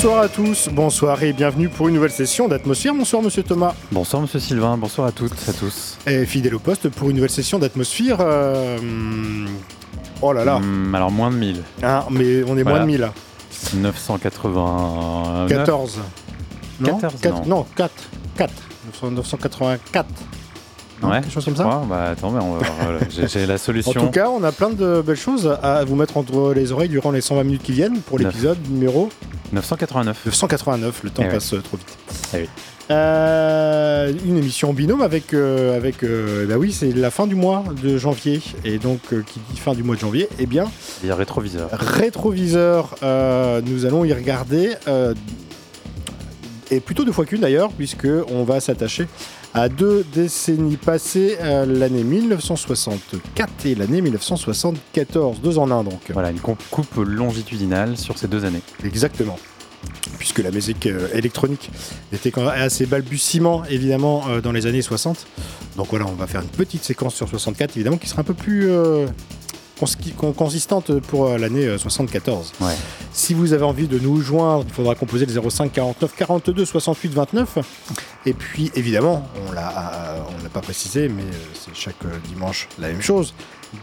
Bonsoir à tous, bonsoir et bienvenue pour une nouvelle session d'Atmosphère. Bonsoir Monsieur Thomas. Bonsoir Monsieur Sylvain, bonsoir à toutes, à tous. Et fidèle au poste pour une nouvelle session d'Atmosphère. euh, Oh là là, Hum, alors moins de 1000. Hein, mais on est moins de 1000 là. 989. 14. Non 14, Quatre- non. non, 4. 4. 984. Non, Ouais, quelque chose comme ça crois. Bah attends, mais on va- voilà, j'ai la En solution. tout cas, on a plein de belles choses à vous mettre entre les oreilles durant les 120 minutes qui viennent pour l'épisode numéro 989. 989. Le temps Eh passe euh, trop vite. Eh oui. Euh, une émission en binôme avec, euh, avec euh, bah oui, c'est la fin du mois de janvier. Et donc, euh, qui dit fin du mois de janvier, eh bien, Il y a rétroviseur. rétroviseur, nous allons y regarder, et plutôt deux fois qu'une d'ailleurs, puisque on va s'attacher à deux décennies passées, euh, l'année 1964 et l'année 1974, deux en un donc. Voilà, une coupe longitudinale sur ces deux années. Exactement. Puisque la musique euh, électronique était quand même assez balbutiement, évidemment, euh, dans les années 60. Donc voilà, on va faire une petite séquence sur 64, évidemment, qui sera un peu plus euh, consistante pour euh, l'année euh, 74. Ouais. Si vous avez envie de nous joindre, il faudra composer le 05 49 42 68 29. Et puis, évidemment, on l'a, euh, on l'a pas précisé, mais euh, c'est chaque euh, dimanche la même chose.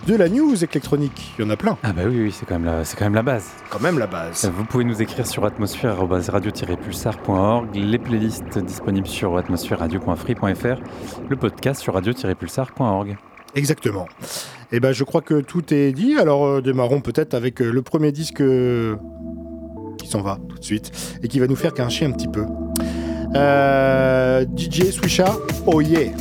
De la news électronique, il y en a plein, Ah bah oui, oui, c'est quand, même la- c'est quand même la base. quand même la base. Vous pouvez nous écrire sur atmosphère-radio-pulsar.org, les playlists disponibles sur atmosphère-radio.free.fr, le podcast sur radio-pulsar.org. Exactement. Et ben, je crois que tout est dit. Alors, euh, démarrons peut-être avec euh, le premier disque euh, qui s'en va tout de suite et qui va nous faire grincher un petit peu. DJ Swisha, oh yeah.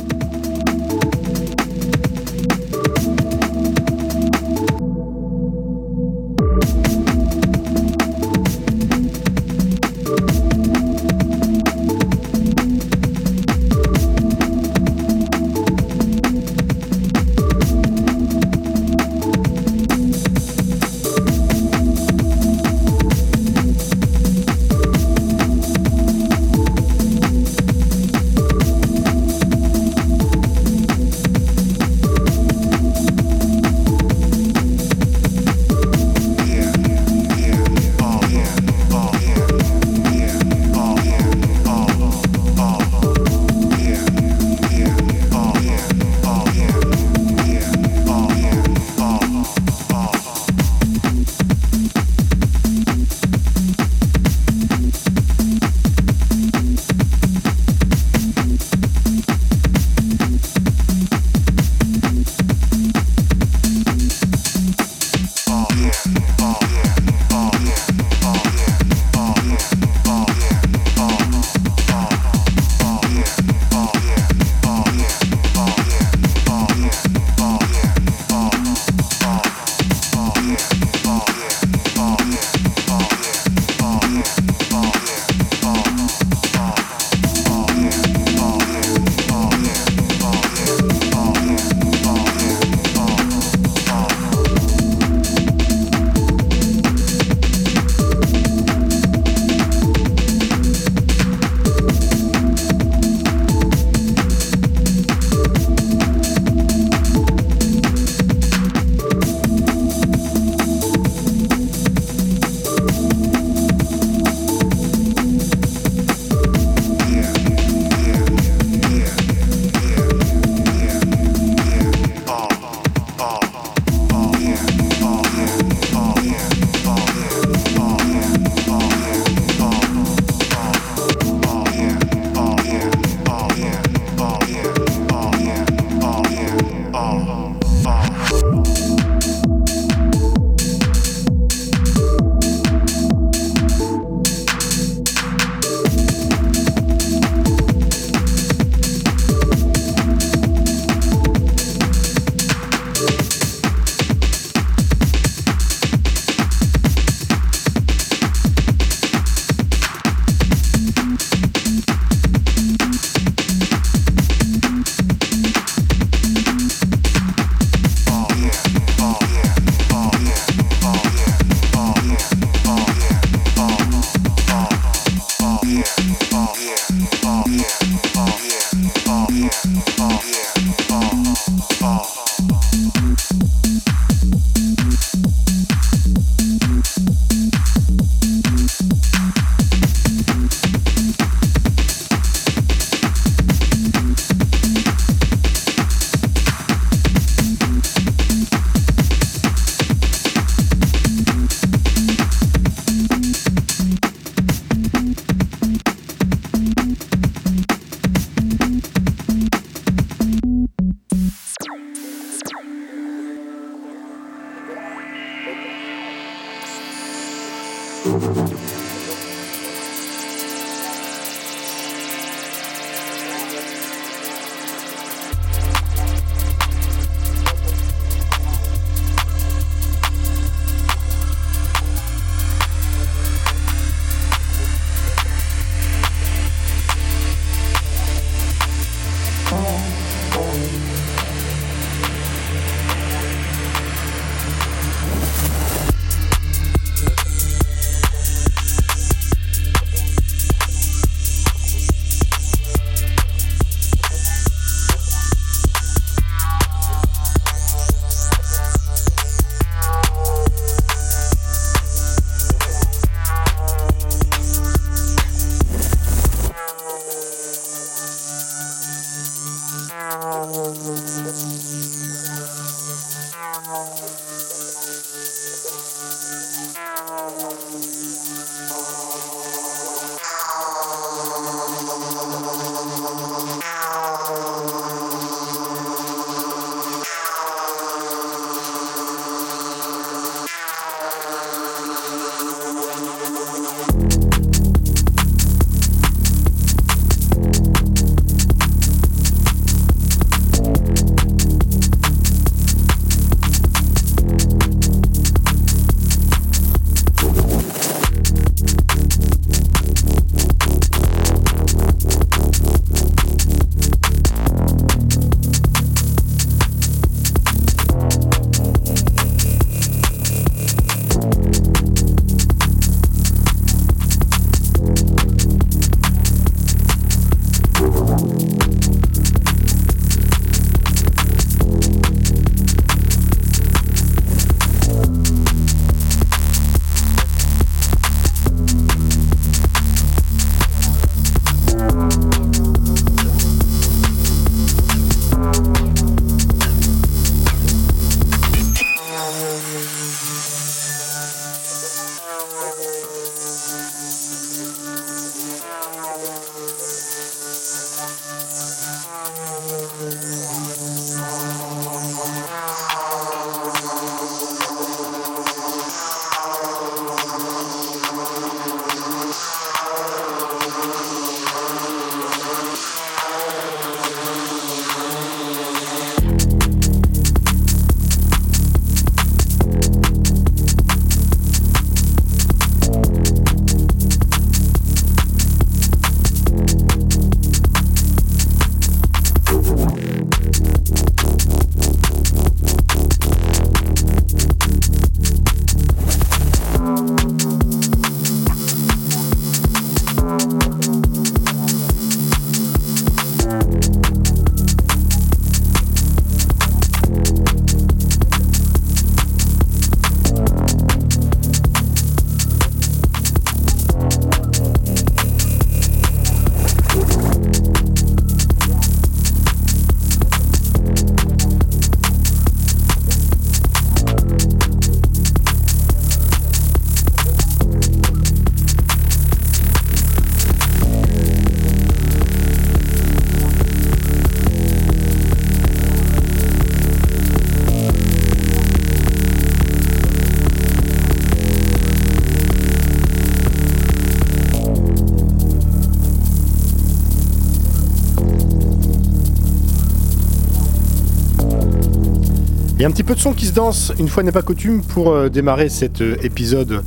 Un petit peu de son qui se danse, une fois n'est pas coutume, pour euh, démarrer cet euh, épisode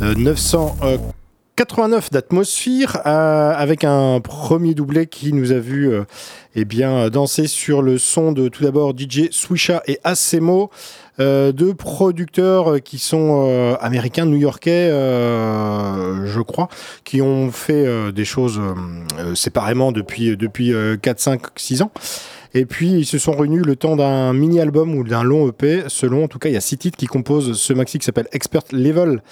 989 euh, d'Atmosphère, avec un premier doublé qui nous a vu eh bien, danser sur le son de tout d'abord DJ Swisha et Asemo. deux producteurs qui sont américains, new-yorkais, je crois, qui ont fait des choses séparément depuis, depuis 4, 5, 6 ans. Et puis, ils se sont réunis le temps d'un mini-album ou d'un long EP. Selon, en tout cas, il y a six titres qui composent ce maxi qui s'appelle Expert Level,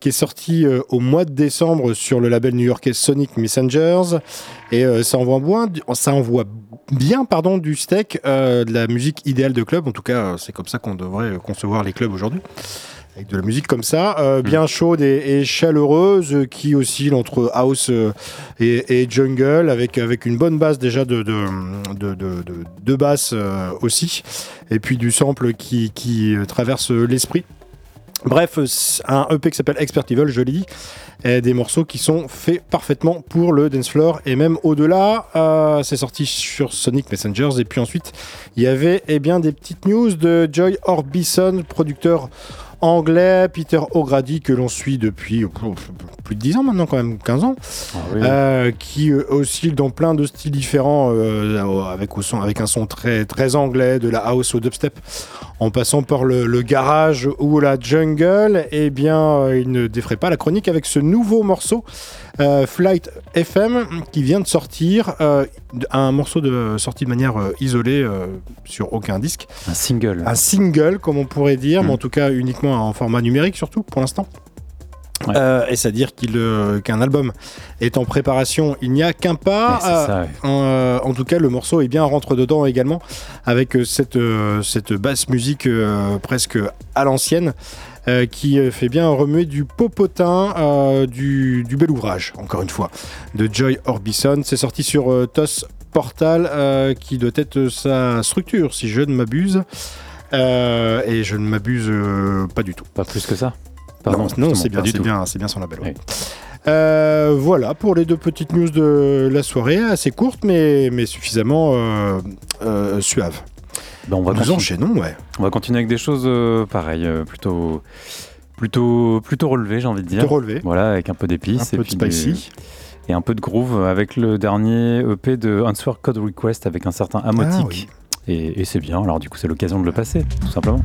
qui est sorti euh, au mois de décembre sur le label new-yorkais Sonic Messengers. Et euh, ça envoie bien, bien pardon, du steak, euh, de la musique idéale de club. En tout cas, c'est comme ça qu'on devrait concevoir les clubs aujourd'hui avec de la musique comme ça, euh, bien chaude et, chaleureuse, qui oscille entre house euh, et, jungle, avec, avec une bonne base déjà de, de, de, de, basse euh, aussi, et puis du sample qui, qui traverse l'esprit. Bref, un EP qui s'appelle Expert Evil, je l'ai dit, et des morceaux qui sont faits parfaitement pour le dance floor et même au-delà. Euh, c'est sorti sur Sonic Messengers et puis ensuite il y avait eh bien des petites news de Joy Orbison, producteur anglais, Peter O'Grady, que l'on suit depuis oh, plus de 10 ans maintenant, quand même 15 ans, Ah oui. euh, qui euh, oscille dans plein de styles différents, euh, avec, au son, avec un son très, très anglais, de la house au dubstep, en passant par le, le garage ou la jungle, eh bien, il ne défrait pas la chronique avec ce nouveau morceau, euh, Flight FM, qui vient de sortir, euh, un morceau de, sorti de manière euh, isolée sur aucun disque Un single. un single, comme on pourrait dire, mais en tout cas uniquement en format numérique surtout pour l'instant. Ouais. Euh, et c'est-à-dire qu'il, euh, qu'un album est en préparation, il n'y a qu'un pas. Euh, ça, ouais. en tout cas, le morceau est bien rentre dedans également, avec cette, cette basse musique presque à l'ancienne, euh, qui euh, fait bien remuer du popotin, euh, du, du bel ouvrage, encore une fois, de Joy Orbison. C'est sorti sur euh, TOS Portal, qui doit être sa structure, si je ne m'abuse. Et je ne m'abuse pas du tout. Pas plus que ça. Pardon, non, c'est bien, c'est son label. ouais. Oui. Euh, voilà pour les deux petites news de la soirée, assez courtes mais, mais suffisamment euh, euh, suaves. Ben, on, va Nous continuer, enchaînons, ouais. on va continuer avec des choses euh, pareilles, euh, plutôt, plutôt, plutôt relevées, j'ai envie de dire. De relever, Voilà, avec un peu un d'épices et, peu de puis des- spicy. et un peu de groove avec le dernier EP de Answer Code Request avec un certain Amotic. Ah oui. Et, et c'est bien, alors du coup c'est l'occasion de le passer, tout simplement.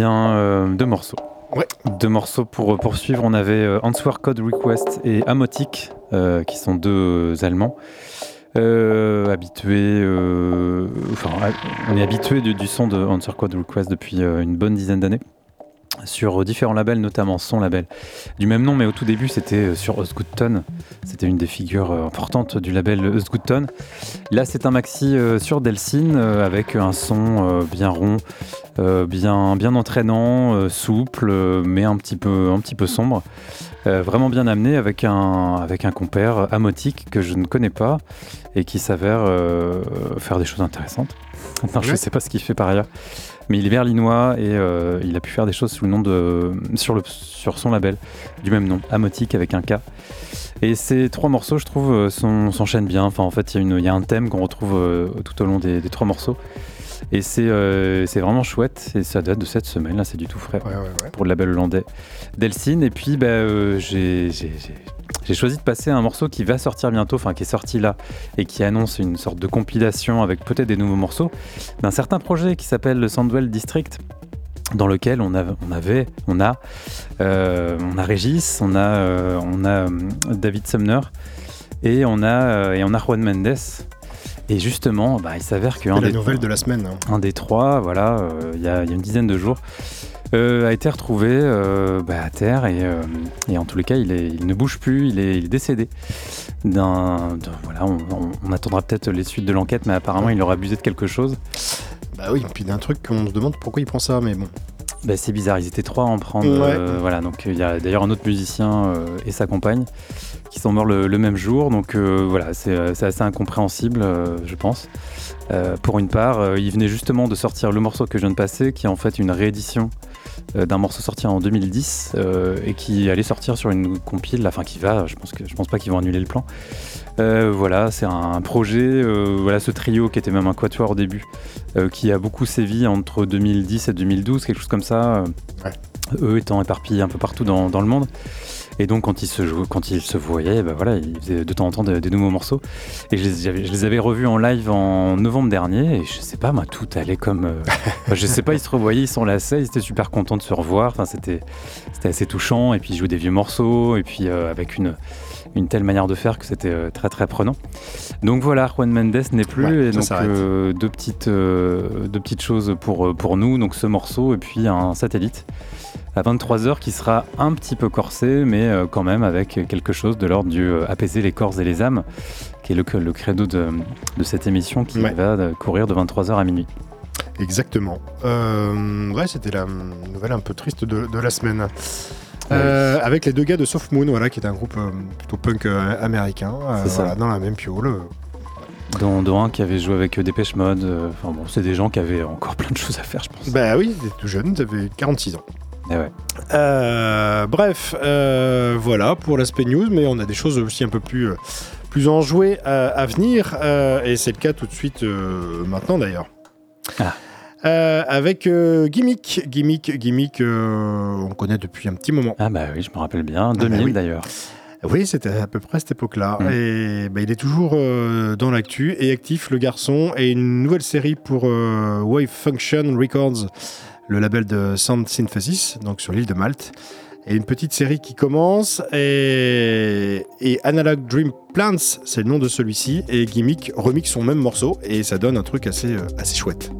Bien, deux morceaux. Ouais. Deux morceaux pour poursuivre. On avait Answer Code Request et Amotic, qui sont deux Allemands. habitués, enfin, on est habitué du, du, son de Answer Code Request depuis une bonne dizaine d'années sur différents labels, notamment son label du même nom, mais au tout début c'était euh, sur Osgoodton. C'était une des figures euh, importantes du label Osgoodton. Là c'est un maxi euh, sur Delsin avec un son bien rond, bien, bien entraînant, souple, mais un petit peu, un petit peu sombre. vraiment bien amené avec un, avec un compère amotique que je ne connais pas et qui s'avère faire des choses intéressantes. je ne sais pas ce qu'il fait par ailleurs. Mais il est berlinois et euh, il a pu faire des choses sous le nom de, sur, le, sur son label du même nom, Amotique avec un K. Et ces trois morceaux, je trouve, euh, s'enchaînent bien. Enfin, en fait, il y, a un thème qu'on retrouve euh, tout au long des, trois morceaux. Et c'est vraiment chouette. Et ça date de cette semaine, là, c'est du tout frais pour le label hollandais Delsin. Et puis, bah, j'ai j'ai choisi de passer un morceau qui va sortir bientôt, enfin qui est sorti là, et qui annonce une sorte de compilation avec peut-être des nouveaux morceaux, d'un certain projet qui s'appelle le Sandwell District dans lequel on, on avait, on a, euh, on a Régis, on a, euh, on a euh, David Sumner et on a, et on a Juan Mendes. Et justement, bah, il s'avère qu'un des nouvelle de la semaine, hein. un des trois, voilà, il y, a une dizaine de jours, euh, a été retrouvé euh, bah, à terre et, euh, et, en tous les cas il, est, il ne bouge plus, il est, il est décédé. D'un, voilà, on, on, attendra peut-être les suites de l'enquête, mais apparemment il aurait abusé de quelque chose. Bah oui, puis d'un truc qu'on se demande pourquoi il prend ça, mais bon. Bah, c'est bizarre, ils étaient trois à en prendre. voilà, donc il y a d'ailleurs un autre musicien et sa compagne qui sont morts le, le même jour, donc voilà, c'est, assez incompréhensible, je pense. pour une part, il venait justement de sortir le morceau que je viens de passer, qui est en fait une réédition euh, d'un morceau sorti en 2010 euh, et qui allait sortir sur une compile, enfin qui va, je pense, que, je pense pas qu'ils vont annuler le plan. Euh, voilà, c'est un projet, voilà ce trio qui était même un quatuor au début, qui a beaucoup sévi entre 2010 et 2012, quelque chose comme ça, eux étant éparpillés un peu partout dans, dans le monde. Et donc quand ils se, quand ils se voyaient, bah voilà, ils faisaient de temps en temps des, nouveaux morceaux. Et je les, je les, avais revus en live en novembre dernier. Et je sais pas, moi, tout allait comme. Euh, je sais pas, ils se revoyaient, ils s'enlaçaient, ils étaient super contents de se revoir. Enfin, c'était assez touchant. Et puis ils jouaient des vieux morceaux. Et puis euh, avec une une telle manière de faire que c'était euh, très très prenant. Donc voilà, Juan Mendes n'est plus et donc deux petites deux petites choses pour pour nous, donc ce morceau et puis un satellite à 23h qui sera un petit peu corsé, mais euh, quand même avec quelque chose de l'ordre du euh, apaiser les corps et les âmes, qui est le, le credo de, cette émission qui va euh, courir de 23h à minuit. Exactement. ouais, c'était la nouvelle un peu triste de, la semaine. avec les deux gars de Soft Moon, voilà, qui est un groupe plutôt punk américain, voilà, dans la même piole. Dont, un qui avait joué avec Dépêche Mode. Enfin bon, c'est des gens qui avaient encore plein de choses à faire, je pense. Bah oui, ils étaient tout jeunes, ils avaient 46 ans. Eh euh, bref, euh, voilà pour l'aspect news, mais on a des choses aussi un peu plus, euh, plus enjouées à, venir, et c'est le cas tout de suite maintenant d'ailleurs. Ah. avec Gimmick, Gimmick, Gimmick, on connaît depuis un petit moment. Ah bah oui, je me rappelle bien, 2000 ah bah d'ailleurs. Oui, c'était à peu près à cette époque-là. Mm. Et bah, il est toujours dans l'actu et actif, le garçon. Et une nouvelle série pour Wave Function Records le label de Sound Synthesis, donc sur l'île de Malte. Et une petite série qui commence. Et, Analog Dream Plants, c'est le nom de celui-ci. Et Gimmick remixe son même morceau. Et ça donne un truc assez, euh, assez chouette.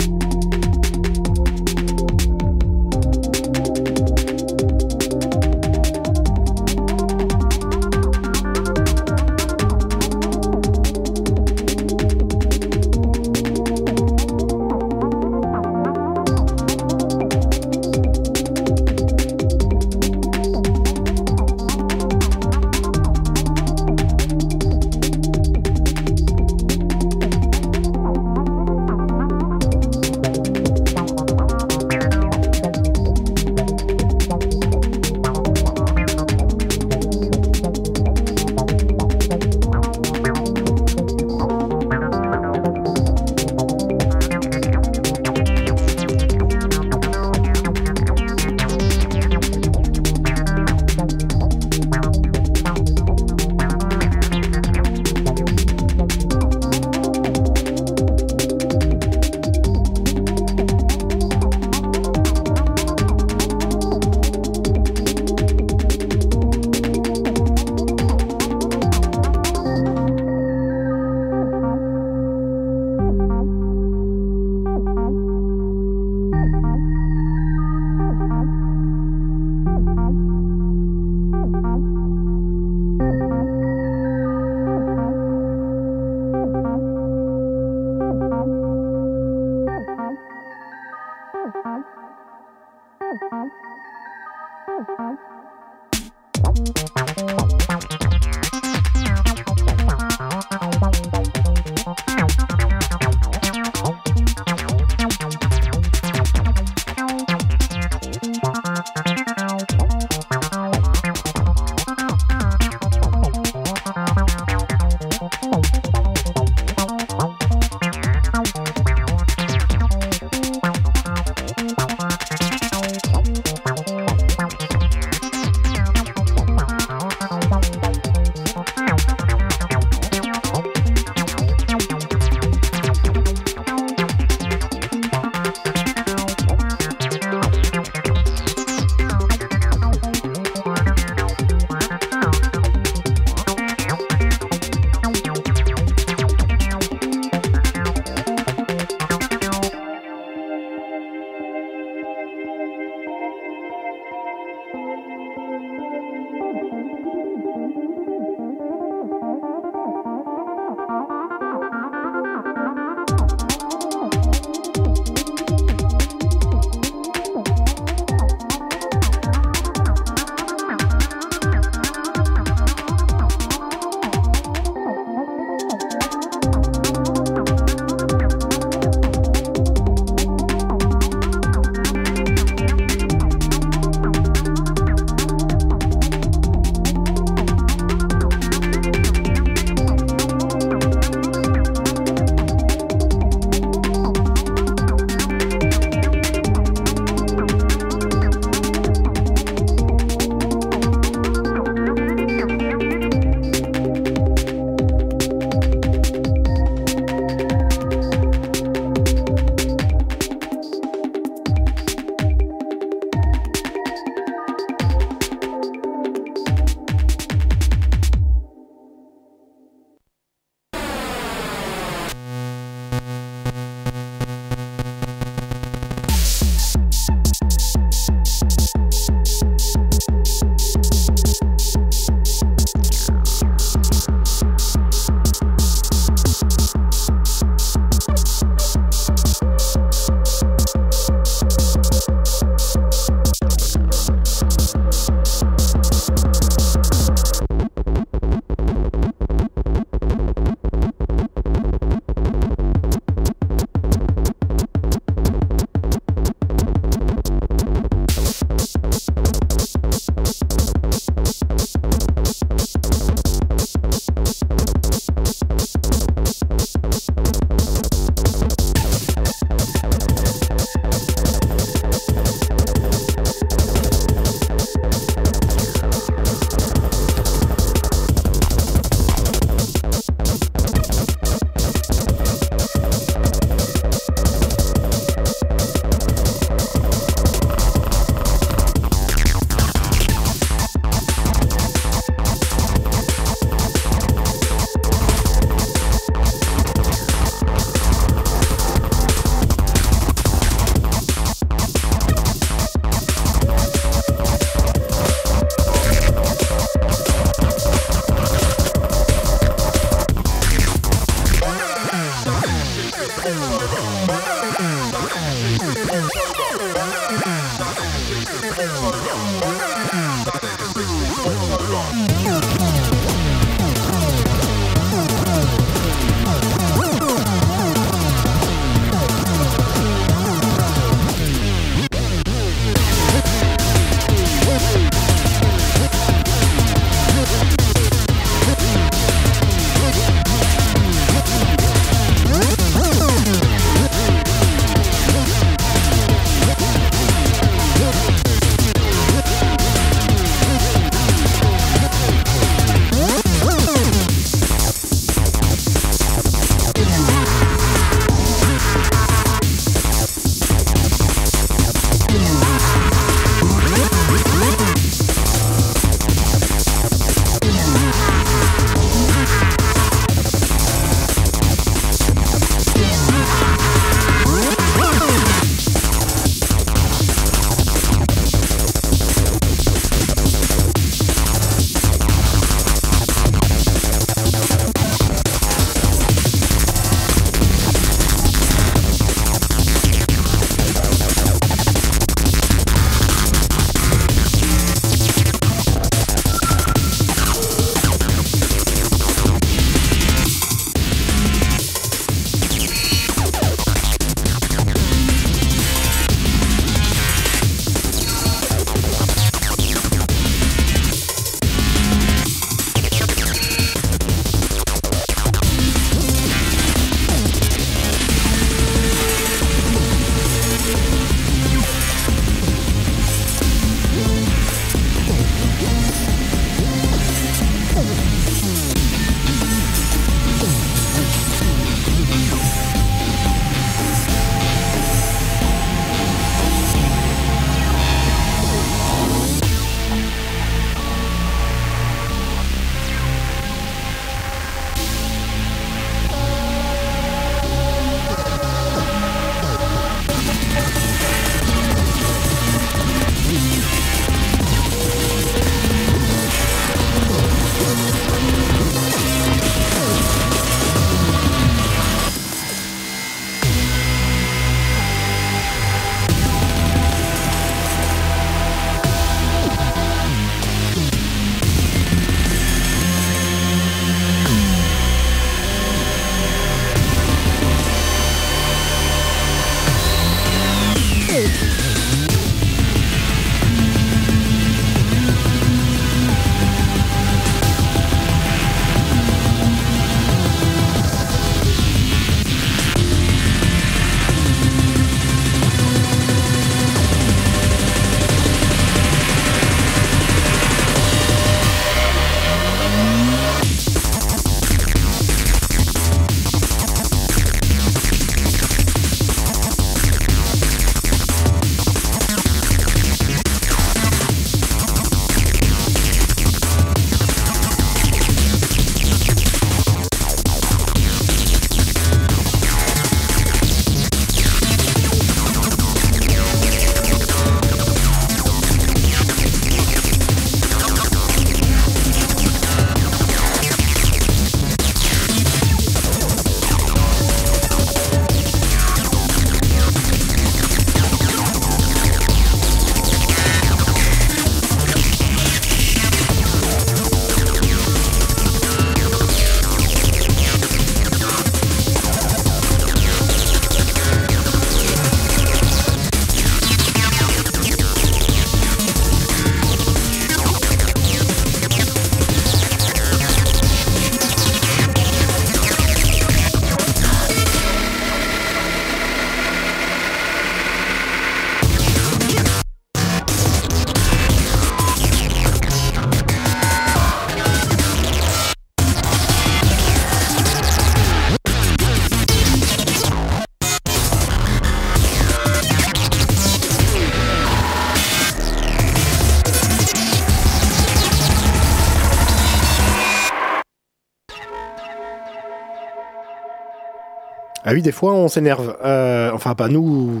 Ah oui, des fois on s'énerve. Euh, enfin, pas nous,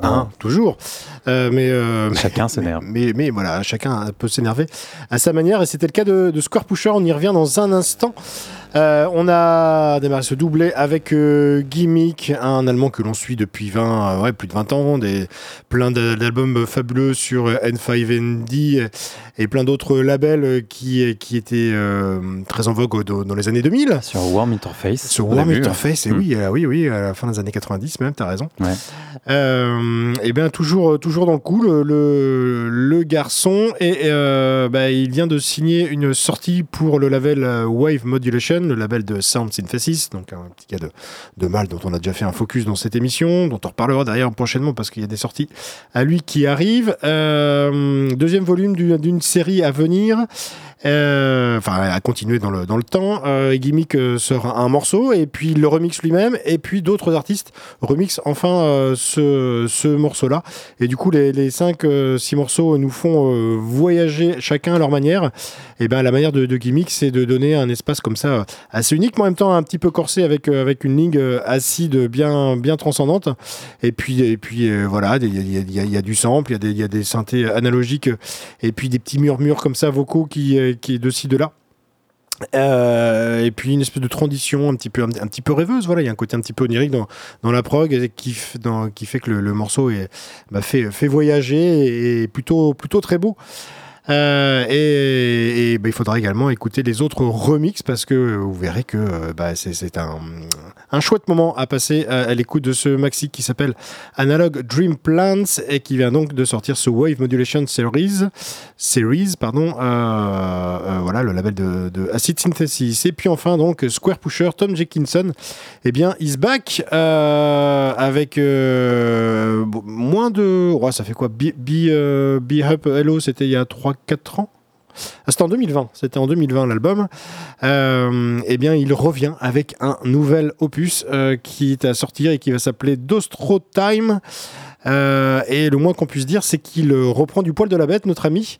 hein, toujours. Euh, mais, euh, Chacun s'énerve. Mais, mais voilà, chacun peut s'énerver à sa manière. Et c'était le cas de, de Square Pusher. On y revient dans un instant. Euh, on a démarré ce doublé avec Gimmick, un Allemand que l'on suit depuis 20, euh, ouais, plus de 20 ans, des, plein d'a- d'albums fabuleux sur euh, N5ND et plein d'autres labels qui, qui étaient très en vogue au- dans les années 2000. Sur Warm Interface. Sur Warm début. Interface, et Mm. oui, oui, oui, à la fin des années 90 même, t'as raison. Ouais. Et bien toujours, toujours dans le coup, le, le, garçon, et euh, bah, il vient de signer une sortie pour le label euh, Wave Modulation, le label de Sound Synthesis, donc un petit cas de, de mal dont on a déjà fait un focus dans cette émission, dont on reparlera d'ailleurs prochainement parce qu'il y a des sorties à lui qui arrivent. Euh, deuxième volume du- d'une série à venir. Euh, enfin à continuer dans le, dans le temps. Euh, Gimmick euh, sort un morceau et puis le remix lui-même et puis d'autres artistes remixent enfin ce, ce morceau-là. Et du coup les, les 5-6 morceaux nous font voyager chacun à leur manière. Et ben la manière de, de Gimmick c'est de donner un espace comme ça assez unique, mais en même temps un petit peu corsé avec, avec une ligne acide bien, bien transcendante. Et puis, et puis euh, voilà, il y, y y a du sample, il y y, a des synthés analogiques et puis des petits murmures comme ça vocaux qui, qui est de ci de là. Euh, et puis une espèce de transition un petit peu un, petit peu rêveuse voilà il y a un côté un petit peu onirique dans, dans la prog qui, qui fait que le, le morceau est, bah, fait, fait voyager et, et plutôt plutôt très beau Euh, et, bah, il faudra également écouter les autres remixes parce que vous verrez que euh, bah, c'est un, chouette moment à passer à, l'écoute de ce maxi qui s'appelle Analog Dream Plants et qui vient donc de sortir ce Wave Modulation Series, series pardon, euh, voilà le label de, Acid Synthesis. Et puis enfin donc Square Pusher, Tom Jenkinson, eh bien is back avec moins de, ouais, ça fait quoi, Be, Be, Be Up Hello, c'était il y a 3-4 ans. Ah, C'était en 2020, c'était en 2020 l'album. Euh, eh bien, il revient avec un nouvel opus euh, qui est à sortir et qui va s'appeler Dostro Time. Euh, et le moins qu'on puisse dire, c'est qu'il reprend du poil de la bête, notre ami.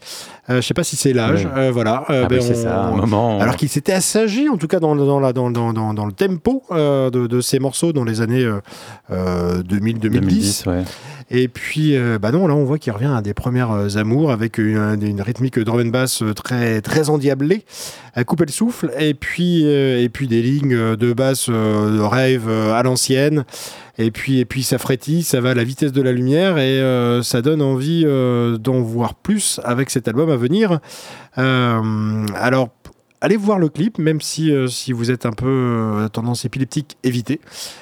Euh, je sais pas si c'est l'âge, euh, voilà. Ah ben, bah, c'est on- ça, moment. alors qu'il s'était assagi, en tout cas dans, dans, la, dans, dans, dans, dans le tempo de, de ces morceaux dans les années euh, euh, 2000-2010. 2010, ouais. Et puis, euh, bah non, là, on voit qu'il revient à des premières euh, amours avec une, rythmique drum and bass euh, très, très endiablée, à couper le souffle, et puis, et puis des lignes de basse de euh, à l'ancienne. Et puis, et puis ça frétille, ça va à la vitesse de la lumière et ça donne envie d'en voir plus avec cet album à venir. Alors, allez voir le clip, même si, euh, si vous êtes un peu euh, tendance épileptique, évitez,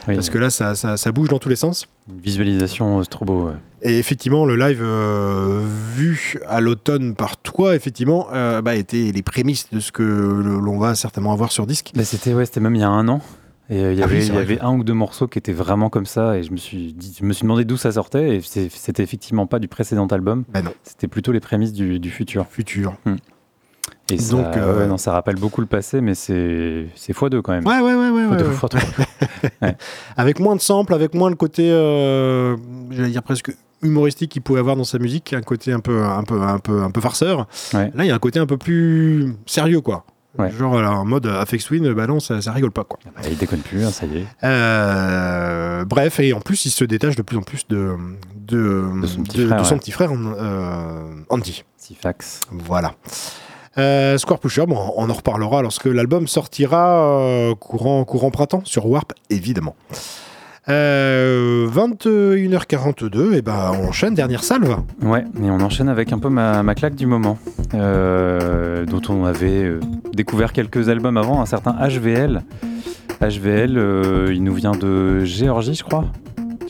Oui, parce que là, ça, ça, ça bouge dans tous les sens. une visualisation euh, strobo. ouais. Et effectivement, le live euh, vu à l'automne par toi, effectivement, euh, bah, était les prémices de ce que l'on va certainement avoir sur disque. Bah, c'était ouais, c'était même il y a un an. Et il y Ah avait, y avait un ou deux morceaux qui étaient vraiment comme ça. Et je me suis, dit, je me suis demandé d'où ça sortait. Et c'était effectivement pas du précédent album. Ben C'était plutôt les prémices du, du futur. futur. Et ça, Donc, euh, ouais, non, ça rappelle beaucoup le passé, mais c'est c'est x2 quand même. Ouais, ouais, ouais, ouais. Deux. Avec moins de samples, avec moins le côté, euh, j'allais dire presque humoristique qu'il pouvait avoir dans sa musique, un côté un peu, un peu, un peu, un peu farceur. Là, il y a un côté un peu plus sérieux, quoi. Ouais. Genre là, en mode Afex Twin, bah non, ça, ça rigole pas, quoi. Bah, il déconne plus, hein, ça y est. Euh, bref, et en plus, il se détache de plus en plus de, de, De son petit de- frère, de son ouais. petit frère euh, Andy. Sifax. Voilà. Euh, Square Pusher, bon, on en reparlera lorsque l'album sortira euh, courant, courant printemps sur Warp, évidemment. Euh, 21h42, et ben on enchaîne, dernière salve. Ouais, et on enchaîne avec un peu ma, ma claque du moment, euh, dont on avait euh, découvert quelques albums avant, un certain HVL. HVL, euh, il nous vient de Géorgie, je crois.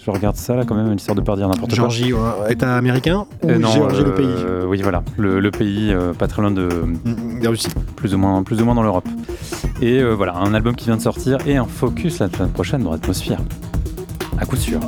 Je regarde ça là quand même, histoire de pas dire n'importe quoi. Géorgie, euh, État américain ou Euh, non, Géorgie, le pays euh, Oui, voilà, le, le pays euh, pas très loin de, Mm, La Russie. plus ou moins, plus ou moins dans l'Europe. Et euh, voilà, un album qui vient de sortir et un focus la semaine prochaine dans l'atmosphère. À coup sûr.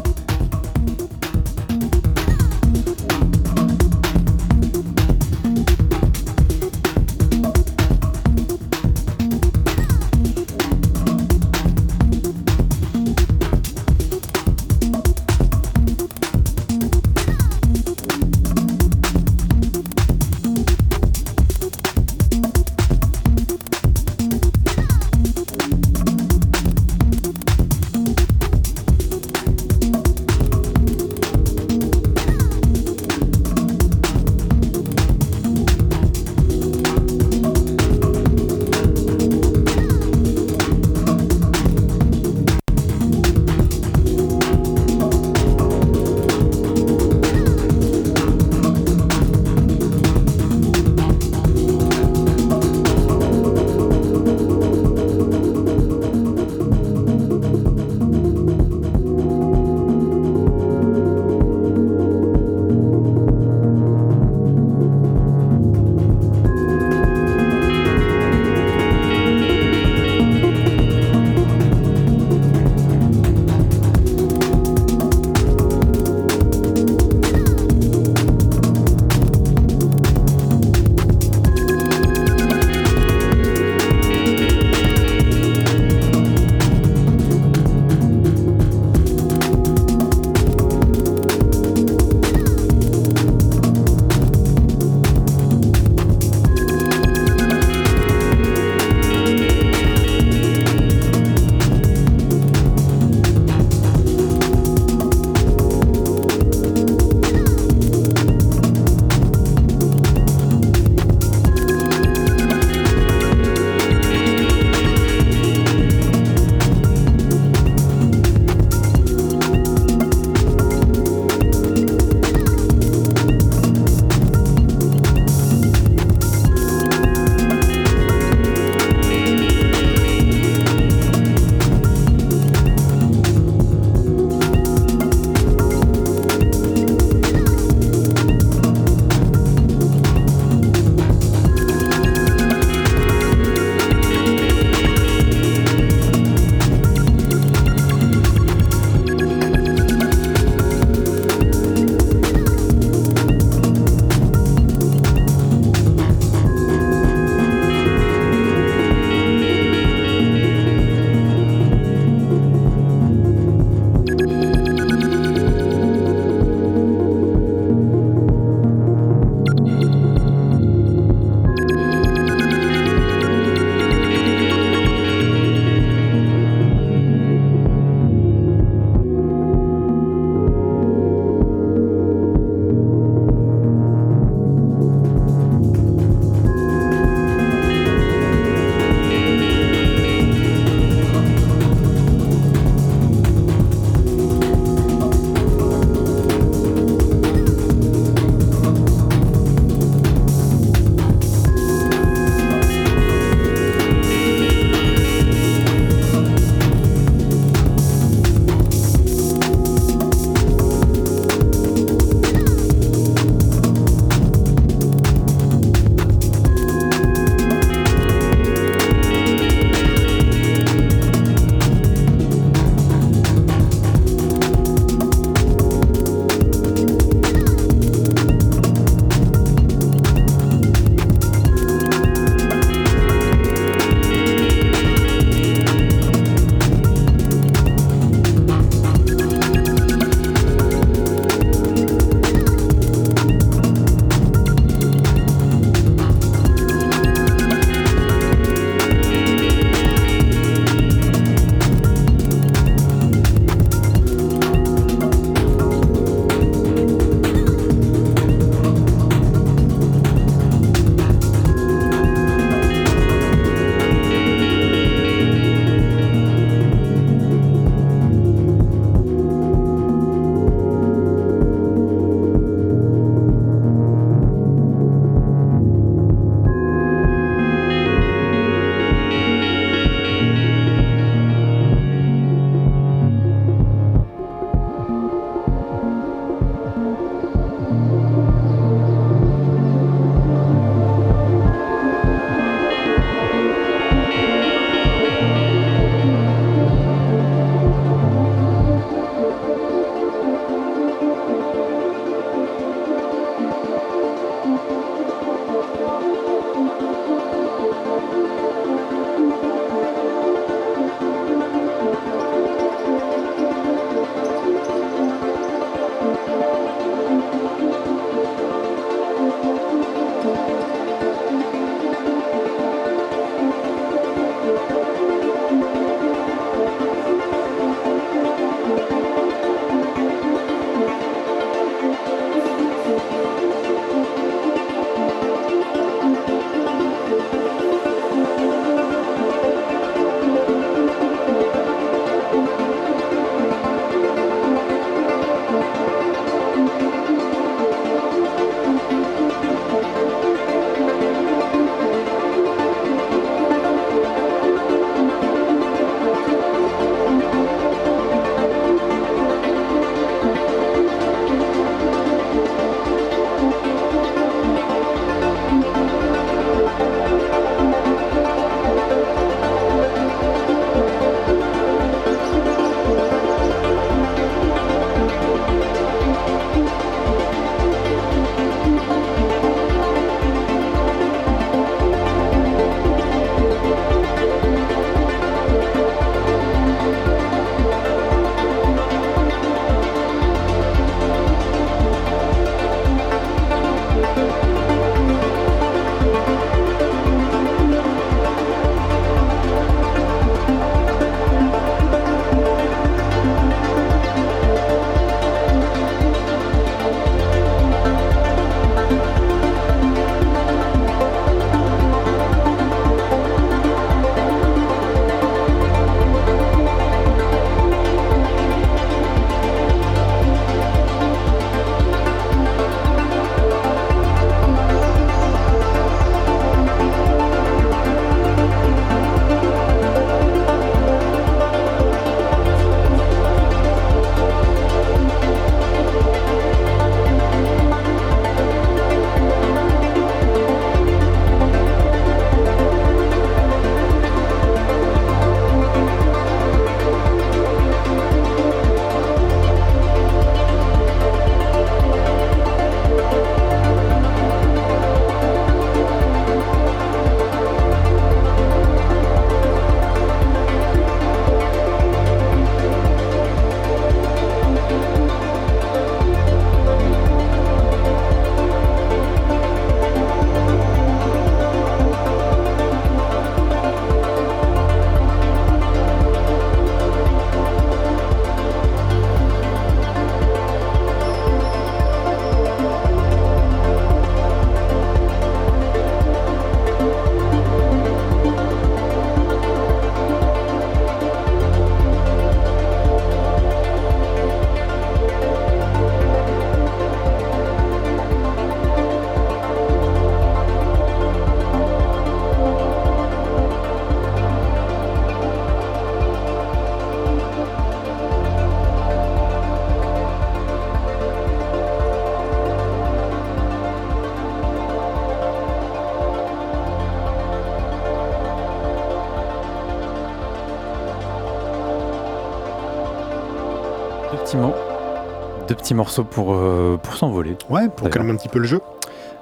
Deux petits morceaux pour, euh, pour s'envoler. Ouais, pour calmer un petit peu le jeu.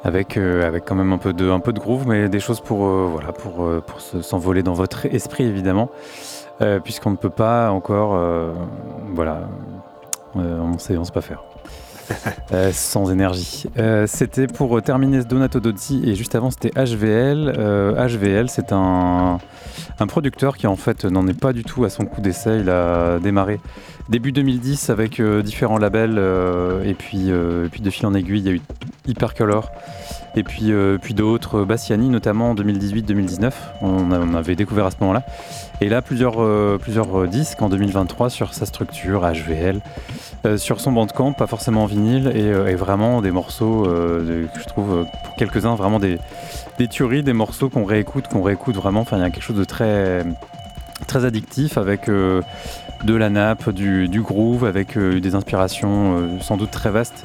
Avec, euh, avec quand même un peu, de, un peu de groove, mais des choses pour, voilà, pour, pour s'envoler dans votre esprit, évidemment. Puisqu'on ne peut pas encore. voilà. on sait, on sait pas faire. sans énergie. c'était pour terminer Donato Dozzi et juste avant c'était HVL. HVL c'est un, un producteur qui en fait n'en est pas du tout à son coup d'essai. Il a démarré début 2010 avec euh, différents labels euh, et puis, euh, puis de fil en aiguille il y a eu Hypercolor et puis, puis d'autres, Bassiani notamment en 2018-2019, on, avait découvert à ce moment-là. Et là plusieurs, plusieurs disques en 2023 sur sa structure HVL, sur son bandcamp, pas forcément en vinyle, et, vraiment des morceaux que je trouve pour quelques-uns vraiment des, des tueries, des morceaux qu'on réécoute, qu'on réécoute vraiment. Enfin, il y a quelque chose de très, très addictif avec de la nappe, du, groove, avec euh, des inspirations euh, sans doute très vastes.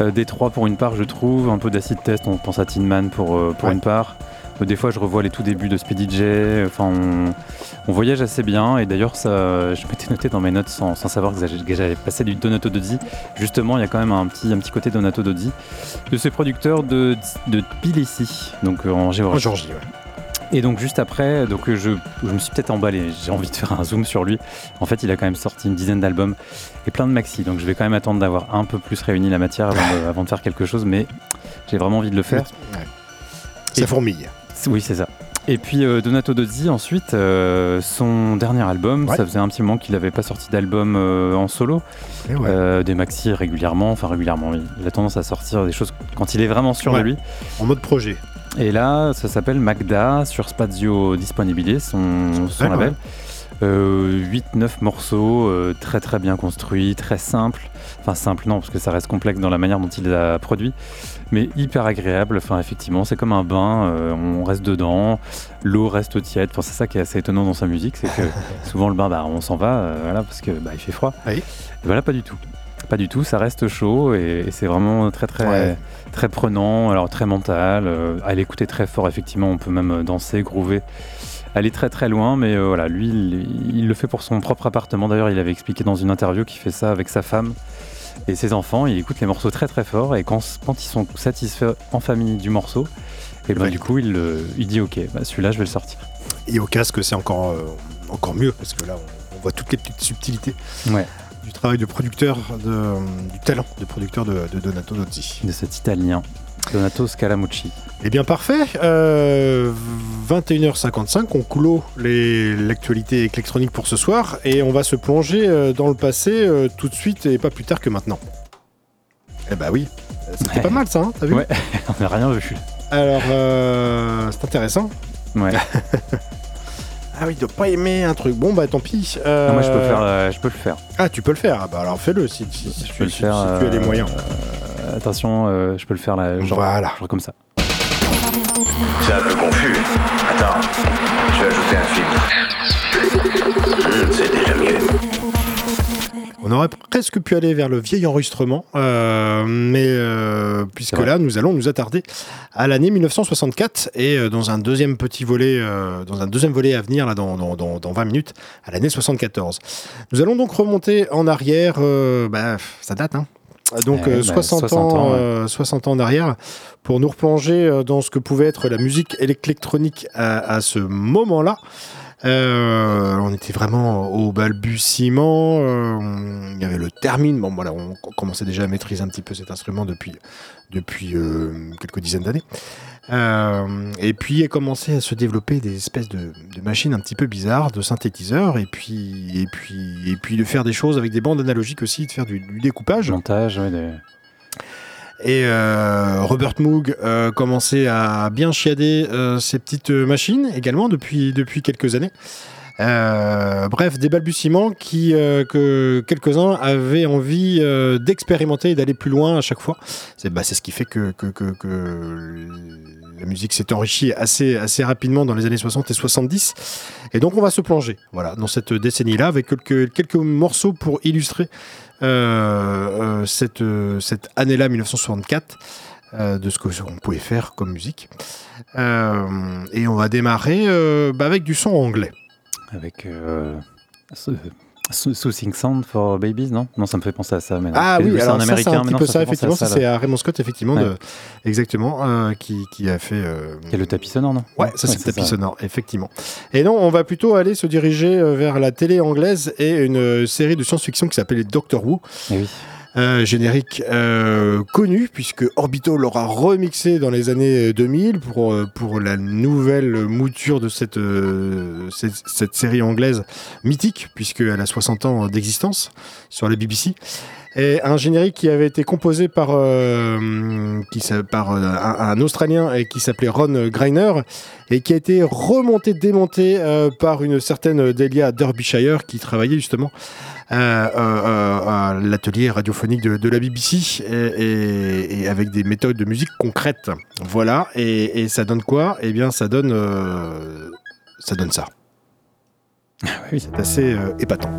des trois pour une part, je trouve, un peu d'acid test, on pense à Tin Man pour, pour une part. Des fois, je revois les tout débuts de Speedy J. Enfin, on, voyage assez bien. Et d'ailleurs, ça, je m'étais noté dans mes notes sans, savoir que j'avais passé du Donato Dozzi. Justement, il y a quand même un petit, un petit côté Donato Dozzi de ce producteur de, de Tbilisi, donc euh, en Géorgie. En Géorgie Et donc juste après, donc je, je me suis peut-être emballé, j'ai envie de faire un zoom sur lui. En fait, il a quand même sorti une dizaine d'albums et plein de maxi, donc je vais quand même attendre d'avoir un peu plus réuni la matière avant de, faire quelque chose, mais j'ai vraiment envie de le faire. Ça fourmille. Oui, c'est ça. Et puis euh, Donato Dozzi, ensuite, euh, son dernier album, ça faisait un petit moment qu'il n'avait pas sorti d'album euh, en solo, des maxi régulièrement, enfin régulièrement, il a tendance à sortir des choses quand il est vraiment sûr de lui. En mode projet. Et là, ça s'appelle Magda sur Spazio Disponibile, son, son label. 8-9 morceaux, très très bien construits, très simples. Enfin simple non, parce que ça reste complexe dans la manière dont il a produits mais hyper agréable. Enfin, effectivement, c'est comme un bain, euh, on reste dedans, l'eau reste tiède. Enfin, c'est ça qui est assez étonnant dans sa musique, c'est que souvent le bain, bah, on s'en va, euh, voilà, parce que bah, il fait froid. Et voilà, pas du tout. Pas du tout, ça reste chaud et, c'est vraiment très très très prenant, alors très mental. Euh, à l'écouter très fort, effectivement, on peut même danser, groover aller très très loin, mais voilà, lui, il, il, le fait pour son propre appartement. D'ailleurs, il avait expliqué dans une interview qu'il fait ça avec sa femme et ses enfants, ils écoutent les morceaux très très fort et quand, quand ils sont satisfaits en famille du morceau, et ben, du coup il, il dit ok, bah, celui-là je vais le sortir. Et au casque c'est encore, euh, encore mieux parce que là on, voit toutes les petites subtilités. Du travail de producteur, de, du talent de producteur de, de Donato Dozzi. De cet italien. Donato Scalamucci. Eh bien parfait, 21h55, euh, on clôt l'actualité électronique pour ce soir et on va se plonger euh, dans le passé euh, tout de suite et pas plus tard que maintenant. Eh bah oui, c'était pas mal ça, hein, t'as vu? Ouais, on n'a rien vu. Alors, c'est intéressant. Ouais. ah oui, il doit pas aimer un truc. Bon bah tant pis. moi je peux, faire, je peux le faire. Ah tu peux le faire, ah, bah alors fais-le si, si, tu, peux le faire, si tu as les moyens attention, euh, je peux le faire là, genre, voilà. genre comme ça. C'est un peu confus. Attends, je vais ajouter un On aurait presque pu aller vers le vieil enregistrement, euh, mais euh, puisque là, nous allons nous attarder à l'année 1964 et dans un deuxième petit volet, dans un deuxième volet à venir là dans, dans, dans, 20 minutes, à l'année 74. Nous allons donc remonter en arrière. bah, ça date, hein donc 60, eh ans, 60 ans en arrière, pour nous replonger euh, dans ce que pouvait être la musique électronique à, ce moment-là. Euh, on était vraiment au balbutiement. Euh, il y avait le termine. Bon, voilà, on commençait déjà à maîtriser un petit peu cet instrument depuis, depuis quelques dizaines d'années. Euh, et puis a commencé à se développer des espèces de, machines un petit peu bizarres, de synthétiseurs, et puis, et, puis, et puis de faire des choses avec des bandes analogiques aussi, de faire du, découpage. Montage, ouais. Et euh, Robert Moog euh, commençait à bien chiader ces petites machines également depuis, depuis quelques années. Euh, bref, des balbutiements qui, euh, que quelques-uns avaient envie euh, d'expérimenter et d'aller plus loin à chaque fois. C'est bah, ce qui fait que, que, que, la musique s'est enrichie assez, assez rapidement dans les années 60 et 70. Et donc on va se plonger voilà, dans cette décennie-là avec quelques, quelques morceaux pour illustrer cette, cette année-là, 1964. de ce qu'on pouvait faire comme musique. et on va démarrer bah, avec du son anglais avec euh, Soothing Sound for Babies, non? Non, ça me fait penser à ça. Mais ah oui, c'est alors un ça, c'est américain, un petit peu ça effectivement. Ça, c'est à Raymond Scott, effectivement, Ouais. de- exactement, euh, qui, qui a fait. euh, Qui est le tapis sonore, non? Ouais, ça c'est le tapis ça. sonore, effectivement. Et non, on va plutôt aller se diriger euh, vers la télé anglaise et une euh, série de science-fiction qui s'appelle Doctor Who. Eh oui. Euh, générique euh, connu puisque Orbito l'aura remixé dans les années 2000 pour, euh, pour la nouvelle mouture de cette, euh, cette, cette série anglaise mythique puisqu'elle a 60 ans d'existence sur la BBC. Et un générique qui avait été composé par, euh, qui, par euh, un, un Australien et qui s'appelait Ron Greiner et qui a été remonté, démonté euh, par une certaine Delia Derbyshire qui travaillait justement à l'atelier radiophonique de, de la BBC et, et- et avec des méthodes de musique concrètes. Voilà, et, et ça donne quoi? Eh bien, ça donne, ça donne ça. oui. C'est assez épatant.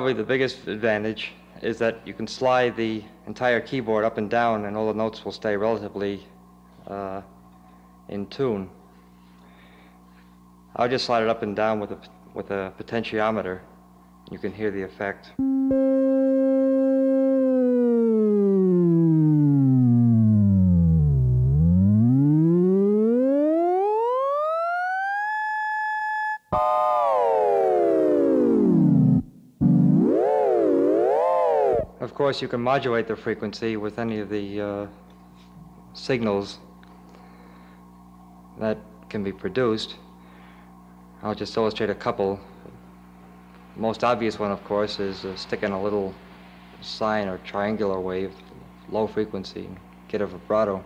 Probably the biggest advantage is that you can slide the entire keyboard up and down and all the notes will stay relatively uh, in tune. I'll just slide it up and down with a, with a potentiometer. You can hear the effect. Course, you can modulate the frequency with any of the uh, signals that can be produced. I'll just illustrate a couple. Most obvious one, of course, is uh, sticking a little sine or triangular wave, low frequency, get a vibrato.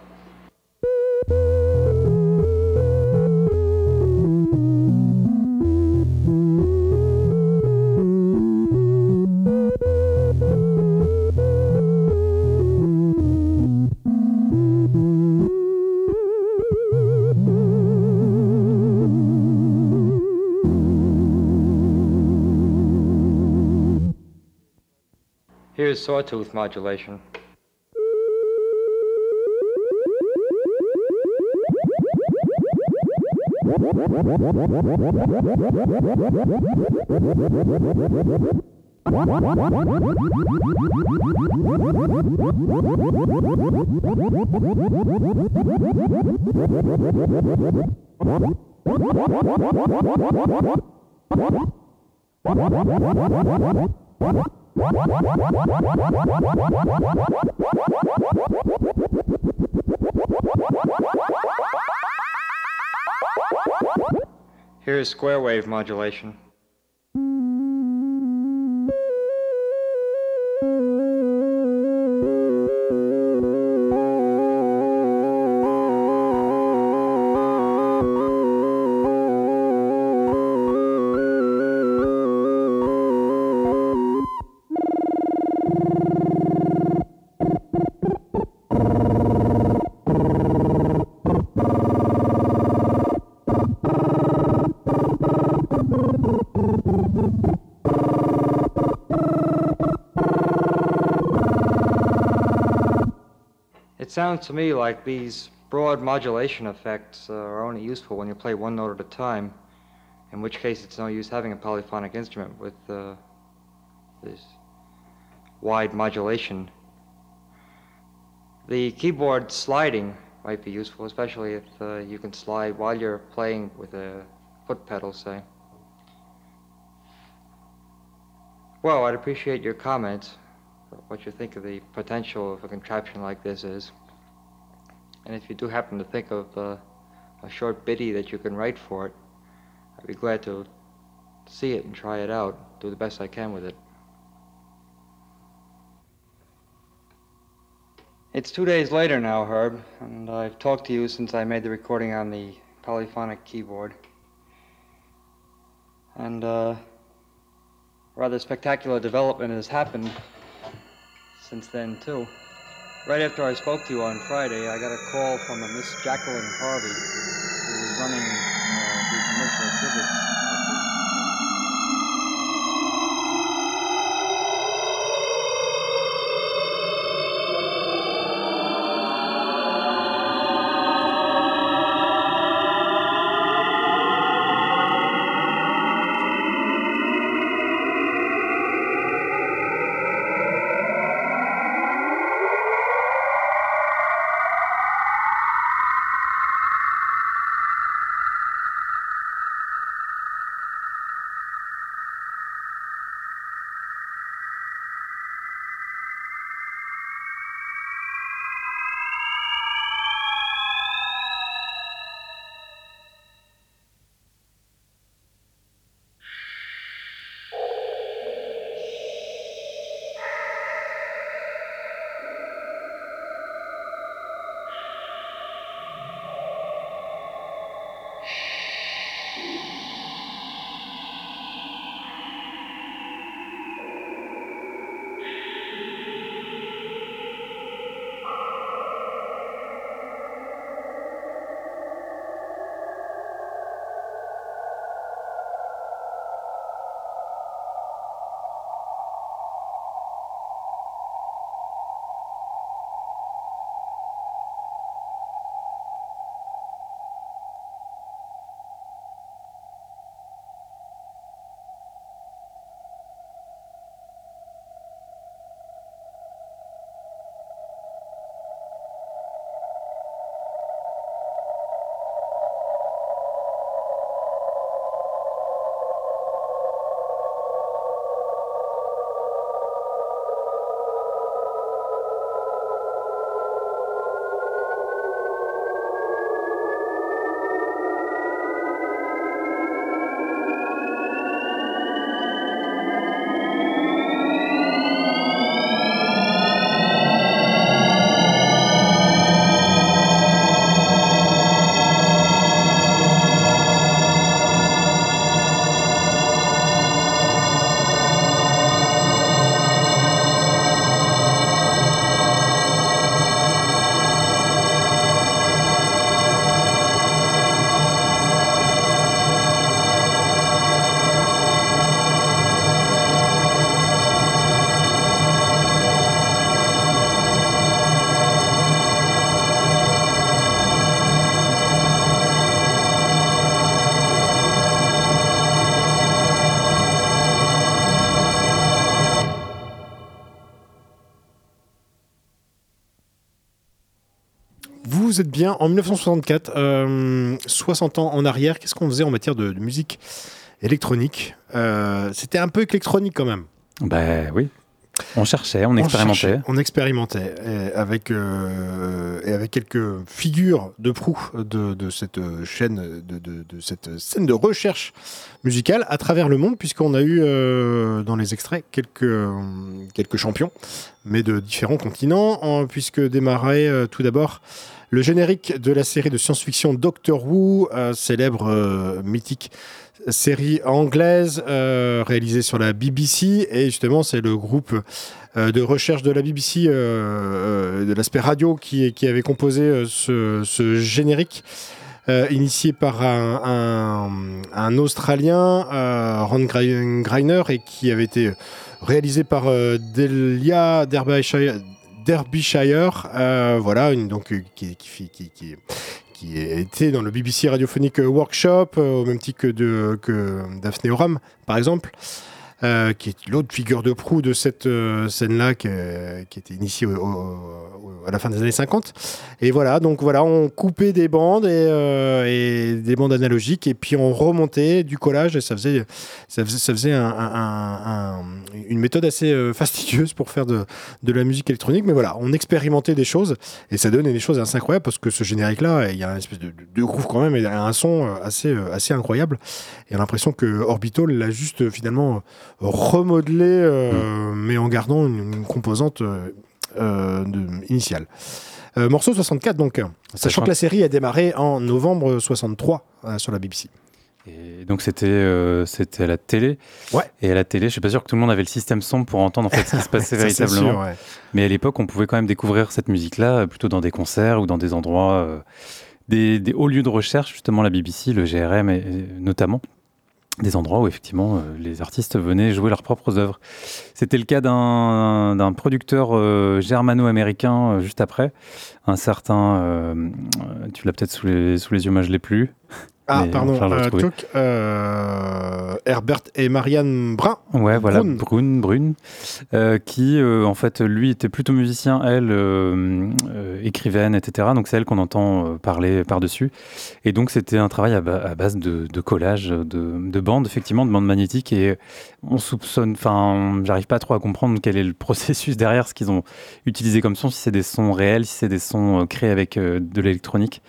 Here's sawtooth modulation. Here's square wave modulation. Sounds to me like these broad modulation effects uh, are only useful when you play one note at a time, in which case it's no use having a polyphonic instrument with uh, this wide modulation. The keyboard sliding might be useful, especially if uh, you can slide while you're playing with a foot pedal, say. Well, I'd appreciate your comments, what you think of the potential of a contraption like this is. And if you do happen to think of uh, a short bitty that you can write for it, I'd be glad to see it and try it out, do the best I can with it. It's two days later now, Herb, and I've talked to you since I made the recording on the polyphonic keyboard. And, uh, rather spectacular development has happened since then, too. Right after I spoke to you on Friday, I got a call from a Miss Jacqueline Harvey, who was running uh, the commercial exhibits. Vous êtes bien en 1964, euh, 60 ans en arrière. Qu'est-ce qu'on faisait en matière de, de musique électronique? Euh, C'était un peu électronique quand même. Ben oui. On cherchait, on expérimentait. cherchait, On expérimentait et avec, euh, et avec quelques figures de proue de, de cette chaîne, de, de- de cette scène de recherche musicale à travers le monde, puisqu'on a eu euh, dans les extraits quelques, euh, quelques champions, mais de différents continents, en- puisque démarrait euh, tout d'abord le générique de la série de science-fiction Doctor Who, euh, célèbre, euh, mythique série anglaise euh, réalisée sur la BBC et justement c'est le groupe de recherche de la BBC de l'aspect radio qui, avait composé ce, générique initié par un, Australien Ron Greiner et qui avait été réalisé par Delia Derbyshire, Derbyshire euh, voilà une, donc euh, qui, qui, était dans le BBC Radiophonic Workshop, euh, au même titre que, de, que Daphné Oram, par exemple. qui est l'autre figure de proue de cette scène-là qui, était initiée à la fin des années 50. Et voilà, donc voilà, on coupait des bandes et des bandes analogiques et puis on remontait du collage et ça faisait, ça faisait, ça faisait un- un- un- une méthode assez euh, fastidieuse pour faire de, de la musique électronique. Mais voilà, on expérimentait des choses et ça donnait des choses assez incroyables parce que ce générique-là, il y a une espèce de, de, groove quand même et un son euh, assez, euh, assez incroyable. Et on a l'impression que Orbital l'a juste finalement remodelé, euh, mais en gardant une, une composante euh, de- initiale. Euh, morceau 64 donc, sachant que la série a démarré en novembre 63 euh, sur la BBC. Et donc c'était euh, c'était à la télé. Ouais. Et à la télé, je suis pas sûr que tout le monde avait le système son pour entendre en fait ce qui se passait véritablement. sûr, ouais. Mais à l'époque, on pouvait quand même découvrir cette musique-là euh, plutôt dans des concerts ou dans des endroits, des, des hauts lieux de recherche, justement la BBC, le GRM et, et notamment. Des endroits où effectivement euh, les artistes venaient jouer leurs propres œuvres. C'était le cas d'un producteur euh, germano-américain euh, juste après, un certain, tu l'as peut-être sous les, sous les yeux, moi je l'ai plus. Ah, pardon, euh, toc, euh, Herbert et Marianne Brun. Ouais, voilà, Brune. Brune, euh, qui euh, en fait lui était plutôt musicien, elle euh, écrivaine, etc. Donc c'est elle qu'on entend parler par-dessus. Et donc c'était un travail à, ba- à base de, de collage, de, de bandes, effectivement, de bandes magnétiques. Et on soupçonne, enfin, j'arrive pas trop à comprendre quel est le processus derrière ce qu'ils ont utilisé comme son, si c'est des sons réels, si c'est des sons créés avec de l'électronique.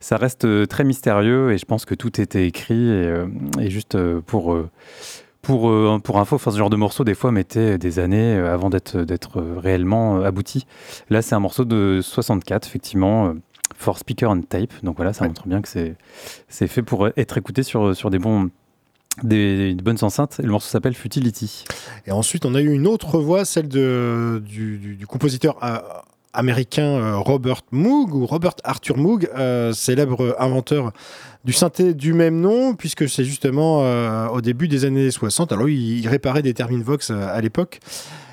Ça reste euh, très mystérieux et je pense que tout était écrit et, euh, et juste euh, pour pour, pour info, enfin, ce genre de morceau, des fois, mettait des années avant d'être d'être réellement abouti. Là, c'est un morceau de 64, effectivement, for speaker on tape. Donc voilà, ça Ouais. montre bien que c'est c'est fait pour être écouté sur, sur des, bons, des, des bonnes enceintes. Le morceau s'appelle Futility. Et ensuite, on a eu une autre voix, celle de, du, du- du compositeur américain euh, Robert Moog, ou Robert Arthur Moog, euh, célèbre inventeur du synthé du même nom, puisque c'est justement euh, au début des années 60. Alors, il, il réparait des Termin Vox euh, à l'époque.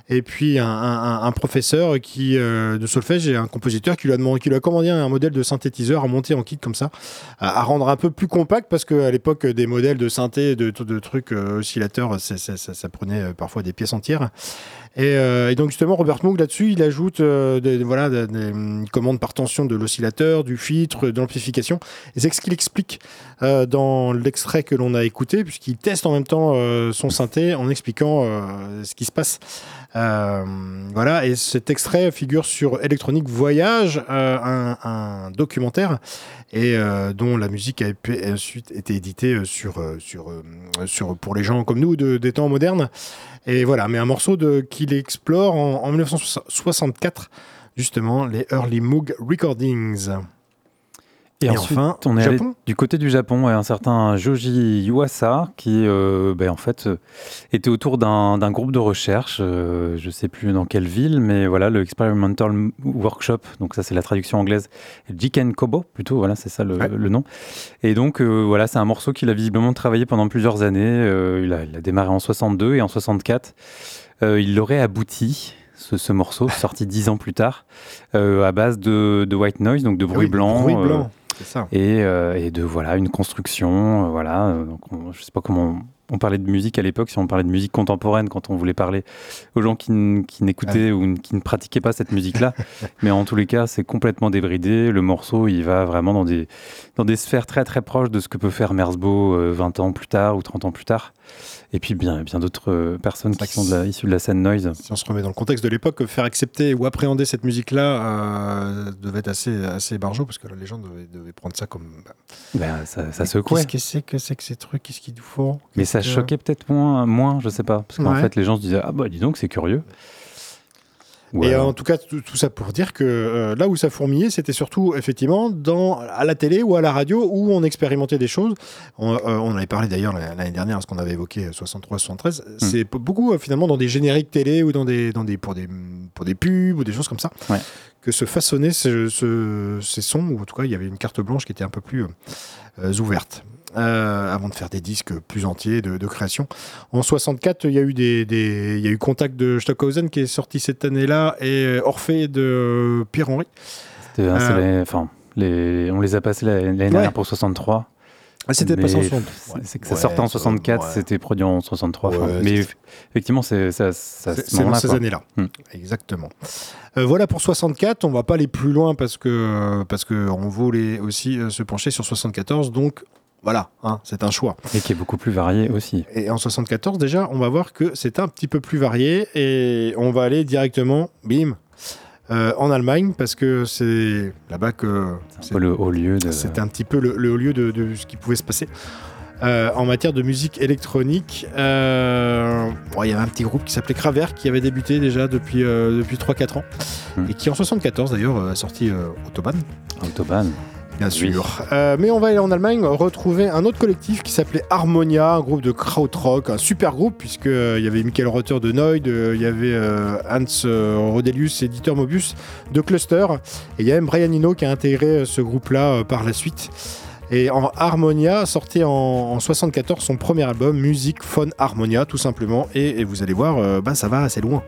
Et puis un, professeur qui, euh, de solfège et un compositeur qui lui a, demandé, qui lui a commandé un modèle de synthétiseur à monter en kit comme ça, à, rendre un peu plus compact parce qu'à l'époque des modèles de synthé, de, trucs euh, oscillateurs, ça, prenait euh, parfois des pièces entières. Et, euh, donc justement Robert Moog là-dessus, il ajoute des, voilà, des, hum, commandes par tension de l'oscillateur, du filtre, de l'amplification. Et c'est ce qu'il explique dans l'extrait que l'on a écouté, puisqu'il teste en même temps son synthé en expliquant ce qui se passe. Euh, voilà, et cet extrait figure sur Electronic Voyage, euh, un, documentaire et euh, dont la musique a ensuite été éditée sur, sur, sur, pour les gens comme nous de, des temps modernes. Et voilà, mais un morceau qu'il explore en, en 1964, justement, les Early Moog Recordings. Et, Et ensuite, enfin, on est allé du côté du Japon, ouais, un certain Joji Yuasa qui, euh, ben, en fait, euh, était autour d'un groupe de recherche, euh, je sais plus dans quelle ville, mais voilà, le Experimental Workshop, donc ça c'est la traduction anglaise, Jiken Kobo plutôt, voilà, c'est ça le, Ouais. le nom. Et donc, euh, voilà, c'est un morceau qu'il a visiblement travaillé pendant plusieurs années. il, a, il a démarré en 62 et en 64, euh, il l'aurait abouti. Ce, ce morceau, sorti dix ans plus tard, euh, à base de, de white noise, donc de bruit oui, blanc, Bruit blanc, ça. et, euh, et de voilà une construction euh, voilà euh, donc on- je sais pas comment on, on parlait de musique à l'époque si on parlait de musique contemporaine quand on voulait parler aux gens qui, n'écoutaient ou n- qui ne pratiquaient pas cette musique là mais en tous les cas c'est complètement débridé. Le morceau il va vraiment dans des dans des sphères très très proches de ce que peut faire Merzbow euh, 20 ans plus tard ou 30 ans plus tard et puis bien bien d'autres euh, personnes qui sont de la, issues de la scène noise Si on se remet dans le contexte de l'époque, faire accepter ou appréhender cette musique-là euh, devait être assez, assez barjot, parce que les gens devaient, devaient prendre ça comme... bah, ben, ça, ça secouait Qu'est-ce que c'est que c'est que ces trucs? Qu'est-ce qu'ils nous font Mais ça choquait peut-être moins, moins, je sais pas. Parce qu'en Ouais. fait, les gens se disaient Ah bah dis donc, c'est curieux. Et en tout cas, tout, tout ça pour dire que euh, là où ça fourmillait, c'était surtout effectivement dans, à la télé ou à la radio où on expérimentait des choses. On, euh, on avait parlé d'ailleurs l'année dernière, ce qu'on avait évoqué 63-73. C'est p- beaucoup euh, finalement dans des génériques télé ou dans des, dans des, pour, des, pour des pubs ou des choses comme ça Ouais. que se façonnaient ce- ce- ces sons, ou en tout cas il y avait une carte blanche qui était un peu plus euh, euh, ouverte. Euh, avant de faire des disques plus entiers de, de création. En 64, il y a eu des, des- il y a eu Contact de Stockhausen qui est sorti cette année-là et euh, Orphée de Pierre Henry. Euh, les- enfin, les- on les a passés la- l'année dernière pour 63. Ah, c'était Mais passé en c'est- 63. C'est que ça Ouais, sortait en ouais. 64, c'était produit en 63. Ouais, enfin, c'est mais effectivement, c'est ça, ça, C'est ce dans ces années-là. Hmm. Exactement. Euh, voilà pour 64. On va pas aller plus loin parce que parce que on voulait aussi euh, se pencher sur 74. Donc voilà, hein, c'est un choix. Et qui est beaucoup plus varié aussi. Et en 74 déjà, on va voir que c'est un petit peu plus varié et on va aller directement, bim, euh, en Allemagne parce que c'est là-bas que C'est un peu le haut lieu de. c'était un petit peu le, le haut lieu de, de ce qui pouvait se passer. Euh, en matière de musique électronique, euh, bon, il y avait un petit groupe qui s'appelait Kraftwerk qui avait débuté déjà depuis, euh, depuis 3-4 ans Hmm. et qui en 74 d'ailleurs a sorti euh, Autobahn, Autobahn. Bien Oui. sûr. Euh, mais on va aller en Allemagne retrouver un autre collectif qui s'appelait Harmonia, un groupe de krautrock, un super groupe puisque euh, il y avait Michael Rother de Noid, euh, il y avait Hans Rodelius et Dieter Mobius de Cluster et il y a même Brian Eno qui a intégré ce groupe-là par la suite. Et en Harmonia, sorti en, en 74 son premier album, Music Phone Harmonia, tout simplement. Et, et vous allez voir, bah, ça va assez loin.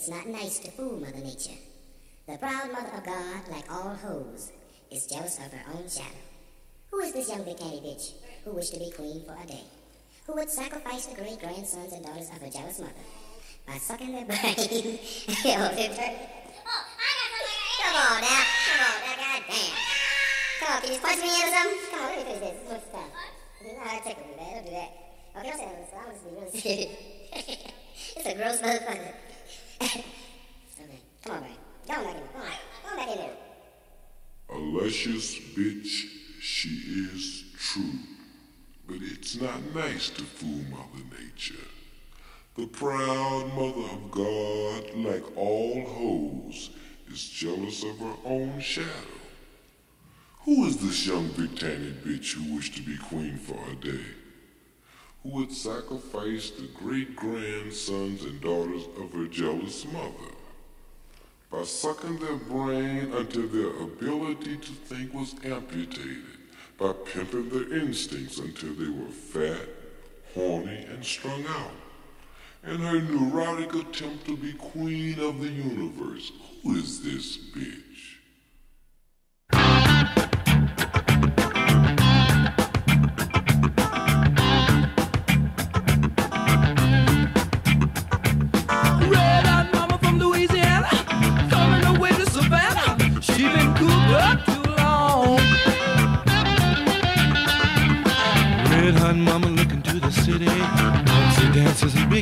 It's not nice to fool Mother Nature. The proud mother of God, like all hoes, is jealous of her own shadow. Who is this young big candy bitch who wished to be queen for a day? Who would sacrifice the great grandsons and daughters of her jealous mother by sucking their brain? oh, it hurt. Oh, I got something. Come on now. Come on now. God damn. Come on, can you punch me in or something? Come on, let me finish this. This is. You know how I tickle man. Don't do that. Okay, I'm saying this. I'm just be really serious. It's a gross motherfucker. come on, man. Go back in there. Come on. Go back in there. A luscious bitch, she is true. But it's not nice to fool Mother Nature. The proud mother of God, like all hoes, is jealous of her own shadow. Who is this young Britannian bitch who wished to be queen for a day? Who would sacrifice the great grandsons and daughters of her jealous mother? By sucking their brain until their ability to think was amputated, by pimping their instincts until they were fat, horny, and strung out. In her neurotic attempt to be queen of the universe, who is this bitch?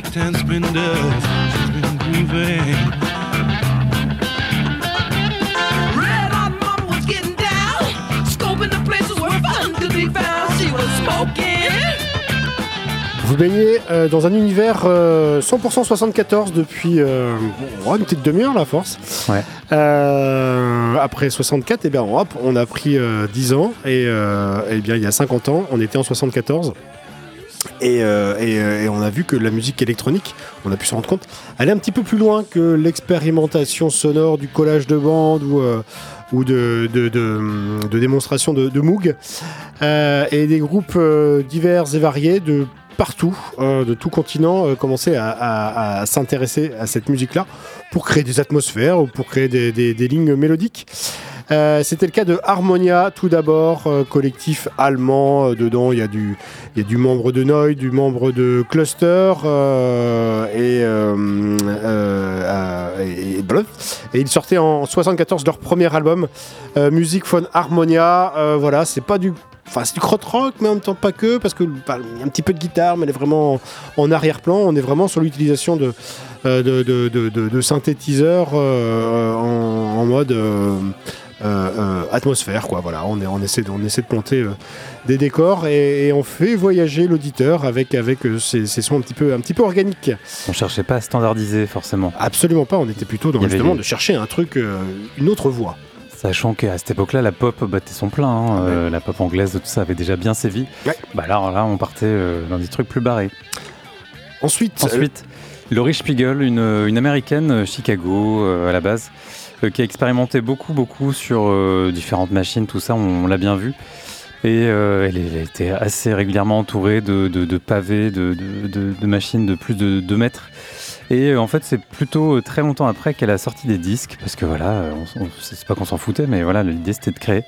Dancers and big time spenders. She's been grooving. Red hot mama was getting down, scoping the places where fun could be found. She was smoking. Vous baignez euh, dans un univers euh, 100% 74 depuis euh, bon, une petite demi-heure, la force. Ouais. Euh, après 64, et bien, hop, on a pris euh, 10 ans. Et, euh, eh bien, il y a 50 ans, on était en 74. Et, euh, et, euh, et on a vu que la musique électronique, on a pu se rendre compte, est un petit peu plus loin que l'expérimentation sonore du collage de bandes ou, euh, ou de, de, de, de démonstration de, Moog. Euh, et des groupes euh, divers et variés de partout, euh, de tout continent, commençaient à, à- à s'intéresser à cette musique-là pour créer des atmosphères ou pour créer des, des- des lignes mélodiques. Euh, C'était le cas de Harmonia, tout d'abord, euh, collectif allemand. euh, dedans, il y, a du- y a du membre de Noy, du membre de Cluster, et, et, et ils sortaient en 74 leur premier album, Music von Harmonia. Voilà, c'est pas du. Enfin, c'est du mais en même temps pas que, parce que bah, y a un petit peu de guitare, mais elle est vraiment en, arrière-plan. On est vraiment sur l'utilisation de, synthétiseurs en, mode atmosphère, quoi. Voilà, on, est, on, essaie de, on essaie de planter euh, des décors et, et on fait voyager l'auditeur avec, avec euh, ces, ces sons un petit, peu, un petit peu organiques. On cherchait pas à standardiser forcément. Absolument pas, on était plutôt dans justement de chercher un truc, euh, une autre voie. Sachant qu'à cette époque-là, la pop battait son plein. hein. Euh, la pop anglaise, tout ça avait déjà bien sévi. Ouais. Bah alors là, on partait euh, dans des trucs plus barrés. Ensuite, Ensuite, Laurie Spiegel, une, une américaine, euh, Chicago euh, à la base, euh, qui a expérimenté beaucoup, beaucoup sur euh, différentes machines, tout ça, on, l'a bien vu. Et euh, elle, elle était assez régulièrement entourée de, pavés, de, machines de plus de 2 mètres. Et euh, en fait, c'est plutôt euh, très longtemps après qu'elle a sorti des disques, parce que voilà, euh, on, c'est pas qu'on s'en foutait, mais voilà, l'idée c'était de créer.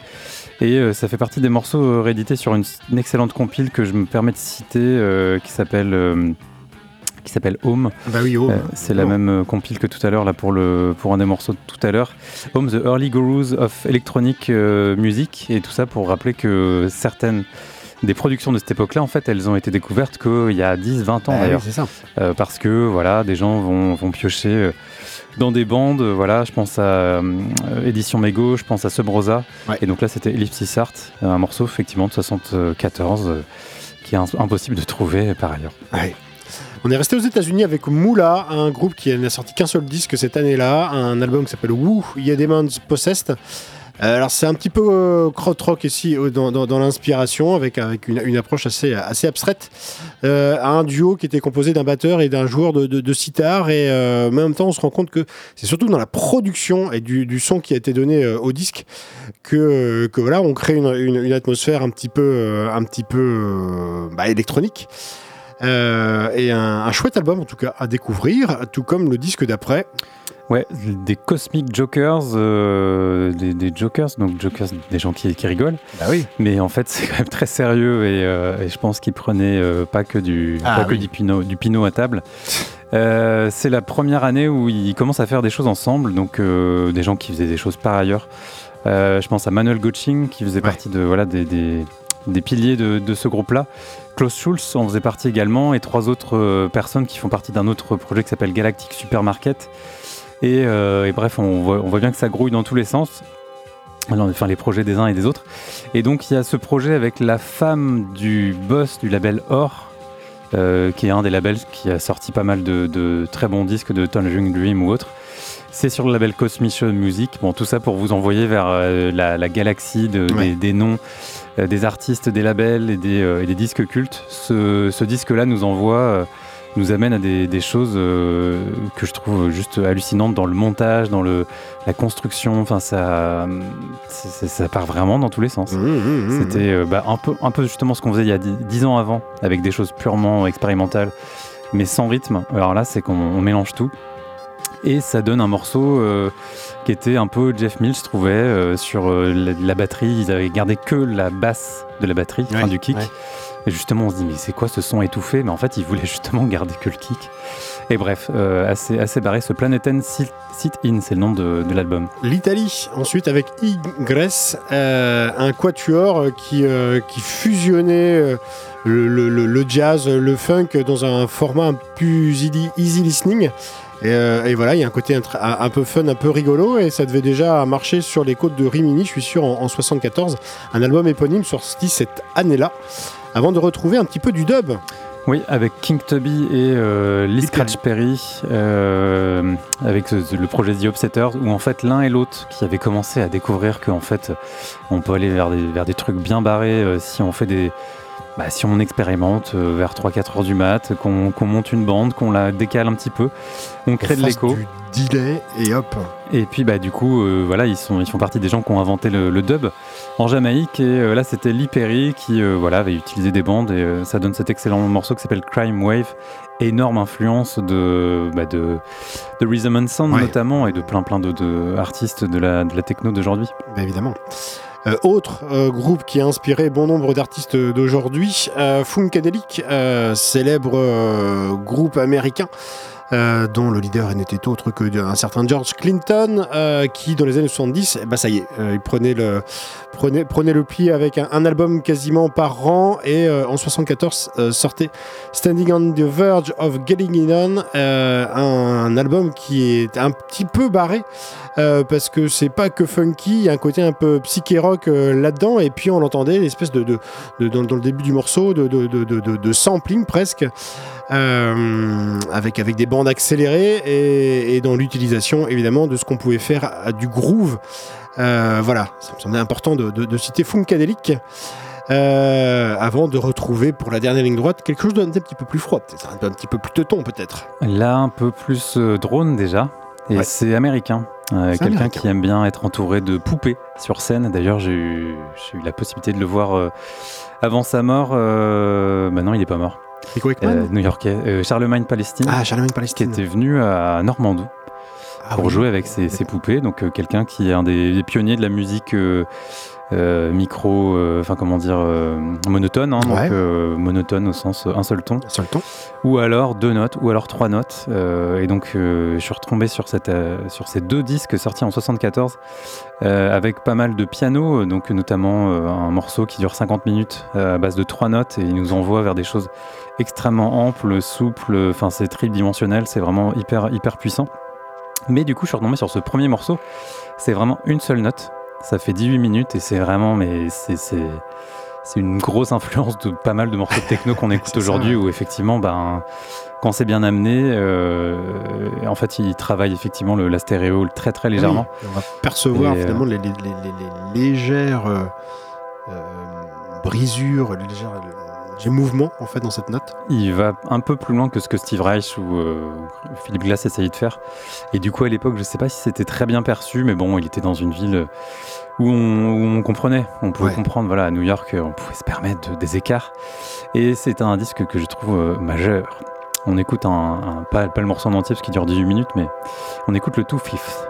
Et euh, ça fait partie des morceaux euh, réédités sur une, excellente compile que je me permets de citer, euh, qui s'appelle euh, qui s'appelle Home. bah oui, oh, Euh, c'est la même euh, compile que tout à l'heure là pour le pour un des morceaux de tout à l'heure. Home the Early Gurus of Electronic euh, Music et tout ça pour rappeler que certaines des productions de cette époque-là, en fait, elles ont été découvertes qu'il y a 10, 20 ans Ah oui, d'ailleurs. c'est ça. Parce que voilà, des gens vont, vont piocher dans des bandes. Voilà, je pense à euh, Édition Mego, je pense à Subrosa. Ouais. Et donc là, c'était Ellipsis Art, un morceau effectivement de 74 euh, qui est impossible de trouver par ailleurs. Ouais. On est resté aux États-Unis avec Moula, un groupe qui n'a sorti qu'un seul disque cette année-là, un album qui s'appelle Woo Yeah Demons Possessed. Euh, alors c'est un petit peu euh, krautrock ici euh, dans, l'inspiration avec, une, approche assez, abstraite. Euh, un duo qui était composé d'un batteur et d'un joueur de, sitar et en même temps on se rend compte que c'est surtout dans la production et du, son qui a été donné au disque que, voilà on crée une, atmosphère un petit peu, un petit peu bah, électronique. Euh, et un, un chouette album en tout cas à découvrir, tout comme le disque d'après. Ouais, des Cosmic Jokers, euh, des, des Jokers, donc Jokers, des gens qui, qui rigolent. Bah oui. Mais en fait, c'est quand même très sérieux et, euh, et je pense qu'ils prenaient euh, pas que du, Ah pas que du pinot, du pinot à table. Euh, c'est la première année où ils commencent à faire des choses ensemble, donc euh, des gens qui faisaient des choses par ailleurs. Euh, je pense à Manuel Gotching qui faisait Ouais. partie de voilà des, des, des piliers de, de ce groupe-là. Klaus Schulz en faisait partie également et trois autres euh, personnes qui font partie d'un autre projet qui s'appelle Galactic Supermarket. Et, euh, et bref, on voit, on voit bien que ça grouille dans tous les sens. Enfin, les projets des uns et des autres. Et donc, il y a ce projet avec la femme du boss du label Or, euh, qui est un des labels qui a sorti pas mal de, de très bons disques de Tangerine Dream ou autre. C'est sur le label Cosmission Music. Bon, tout ça pour vous envoyer vers euh, la, la galaxie de- Ouais. des, des noms, des artistes, des labels et des, euh, et des disques cultes. Ce, ce disque-là nous envoie, euh, nous amène à des, des choses euh, que je trouve juste hallucinantes dans le montage, dans le, la construction. Enfin, ça, ça part vraiment dans tous les sens. Mmh, mmh, mmh. C'était euh, bah, un, peu, un peu justement ce qu'on faisait il y a dix- ans avant, avec des choses purement expérimentales, mais sans rythme. Alors là, c'est qu'on on mélange tout. Et ça donne un morceau euh, qui était un peu Jeff Mills, je trouvais, euh, sur euh, la, la batterie. Ils avaient gardé que la basse de la batterie, du kick. ouais. Et justement, on se dit, mais c'est quoi ce son étouffé? Mais en fait, ils voulaient justement garder que le kick. Et bref, euh, assez, assez barré. Ce Planet N Sit, Sit In, c'est le nom de, de l'album. L'Italie, ensuite avec Igress, euh, un quatuor qui, euh, qui fusionnait le, le- le- jazz, le funk dans un format un peu plus easy, easy listening. Et, euh, et voilà, il y a un côté un, peu fun, un peu rigolo, et ça devait déjà marcher sur les côtes de Rimini, je suis sûr, en, en 74. Un album éponyme sorti cette année-là, avant de retrouver un petit peu du dub. Oui, avec King Tubby et euh, Lee Lee Scratch Perry, euh, avec ce- le projet The Upsetters, où en fait l'un et l'autre qui avaient commencé à découvrir qu'en fait on peut aller vers des, vers des trucs bien barrés euh, si on fait des. Bah, si on expérimente euh, vers 3-4 heures du mat, qu'on qu'on monte une bande, qu'on la décale un petit peu, on crée de On l'écho. Du delay, et hop. Et puis bah du coup euh, voilà ils sont ils font partie des gens qui ont inventé le, le dub en Jamaïque et euh, là c'était Lee Perry qui voilà avait utilisé des bandes et ça donne cet excellent morceau qui s'appelle Crime Wave énorme influence de bah, de, de Rhythm and Sound Ouais. notamment et de plein plein de, de artistes de la, de la techno d'aujourd'hui Bah, évidemment. Euh, autre euh, groupe qui a inspiré bon nombre d'artistes d'aujourd'hui, euh, Funkadelic, euh, célèbre groupe américain. Euh, dont le leader n'était autre que un certain George Clinton, euh, qui dans les années 70, eh ben, ça y est, euh, il prenait le, prenait, prenait le pli avec un, album quasiment par an, et en 74 euh, sortait Standing on the Verge of Getting It On, un, album qui est un petit peu barré, parce que c'est pas que funky, il y a un côté un peu psyché rock là-dedans, et puis on l'entendait, l'espèce de, dans, le début du morceau, de sampling presque, euh, avec, avec des bandes accélérées, et, et dans l'utilisation évidemment de ce qu'on pouvait faire à, du groove. Euh, voilà, ça me semblait important de, de, de citer Funkadelic. euh, avant de retrouver pour la dernière ligne droite quelque chose d'un petit peu plus froid, peut-être un, petit peu plus teuton peut-être. là un peu plus euh, drone déjà et Ouais. c'est américain Euh, quelqu'un qui aime bien être entouré de poupées sur scène d'ailleurs j'ai eu, la possibilité de le voir euh, avant sa mort euh, maintenant il est pas mort Euh, new-yorkais, euh, Charlemagne Palestine, Ah, Charlemagne qui Palestine. était venu à Normandou Ah pour oui. jouer avec ses, ses poupées. Donc euh, quelqu'un qui est un des, des pionniers de la musique euh, micro, euh, enfin comment dire, euh, monotone, hein, donc Ouais. monotone au sens un seul ton, Sur le ton. ou alors deux notes, ou alors trois notes. Et donc je suis retombé sur, cette, sur ces deux disques sortis en 74 euh, avec pas mal de piano, donc notamment un morceau qui dure 50 minutes à base de trois notes et il nous envoie vers des choses extrêmement amples, souples, enfin c'est tridimensionnel, c'est vraiment hyper hyper puissant. Mais du coup, je suis retombé sur ce premier morceau, c'est vraiment une seule note, ça fait 18 minutes et c'est vraiment mais c'est une grosse influence de pas mal de morceaux de techno qu'on écoute aujourd'hui où effectivement ben quand c'est bien amené euh, en fait il travaille effectivement le, la stéréo très très légèrement. Oui, on va percevoir Et, euh, finalement les, les- les- les- les légères euh, brisures, les légères, légers mouvements en fait dans cette note. Il va un peu plus loin que ce que Steve Reich ou euh, Philippe Glass essayait de faire. Et du coup, à l'époque, je sais pas si c'était très bien perçu, mais bon, il était dans une ville où on, où on comprenait. On pouvait Ouais. comprendre, voilà, à New York, on pouvait se permettre de- des écarts. Et c'est un disque que je trouve euh, majeur. On écoute un, un- pas, pas le morceau en entier parce qu'il dure 18 minutes, mais on écoute le Two Fifth.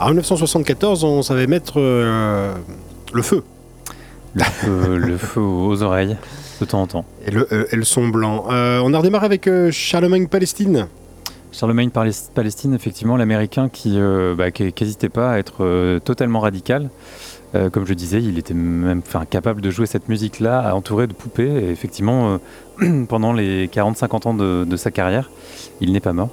En 1974, on savait mettre euh, le feu Le feu, le feu aux oreilles, de temps en temps. et le, euh, et le son blanc. Euh, on a redémarré avec euh, Charlemagne Palestine. Charlemagne Palis- Palestine, effectivement, l'américain qui euh, bah, n'hésitait pas à être totalement radical. Euh, comme je disais, il était même capable de jouer cette musique-là, entouré de poupées. Et effectivement, euh, pendant les 40-50 ans de, de sa carrière, il n'est pas mort.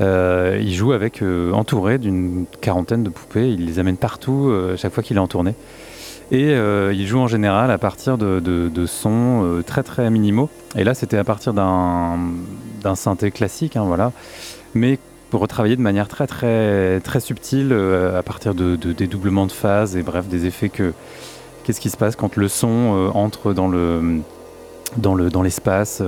Euh, il joue avec euh, entouré d'une quarantaine de poupées. Il les amène partout euh, chaque fois qu'il est en tournée. Et il joue en général à partir de, sons très très minimaux. Et là, c'était à partir d'un synthé classique, hein, voilà, mais de manière très très très subtile à partir de, de dédoublements de phase et bref des effets que qu'est-ce qui se passe quand le son entre dans le dans le dans l'espace.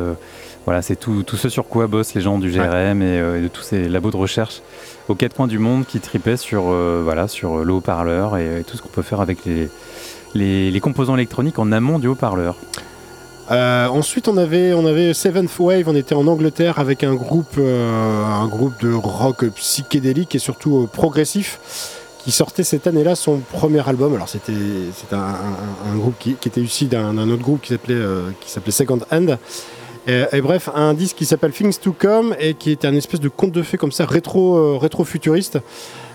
Euh, voilà, c'est tout, tout ce sur quoi bossent les gens du GRM et, euh, et de tous ces labos de recherche aux quatre coins du monde qui tripaient sur euh, voilà sur le haut-parleur et, et tout ce qu'on peut faire avec les, les les composants électroniques en amont du haut-parleur. Euh, ensuite, on avait, on avait Seventh Wave. On était en Angleterre avec un groupe, euh, un groupe de rock psychédélique et surtout euh, progressif qui sortait cette année-là son premier album. Alors c'était, un, un- un groupe qui, qui était issu d'un, autre groupe qui s'appelait, euh, qui s'appelait Second Hand. Et, et bref, un disque qui s'appelle Things to Come et qui était un espèce de conte de fées comme ça, euh, rétro futuriste.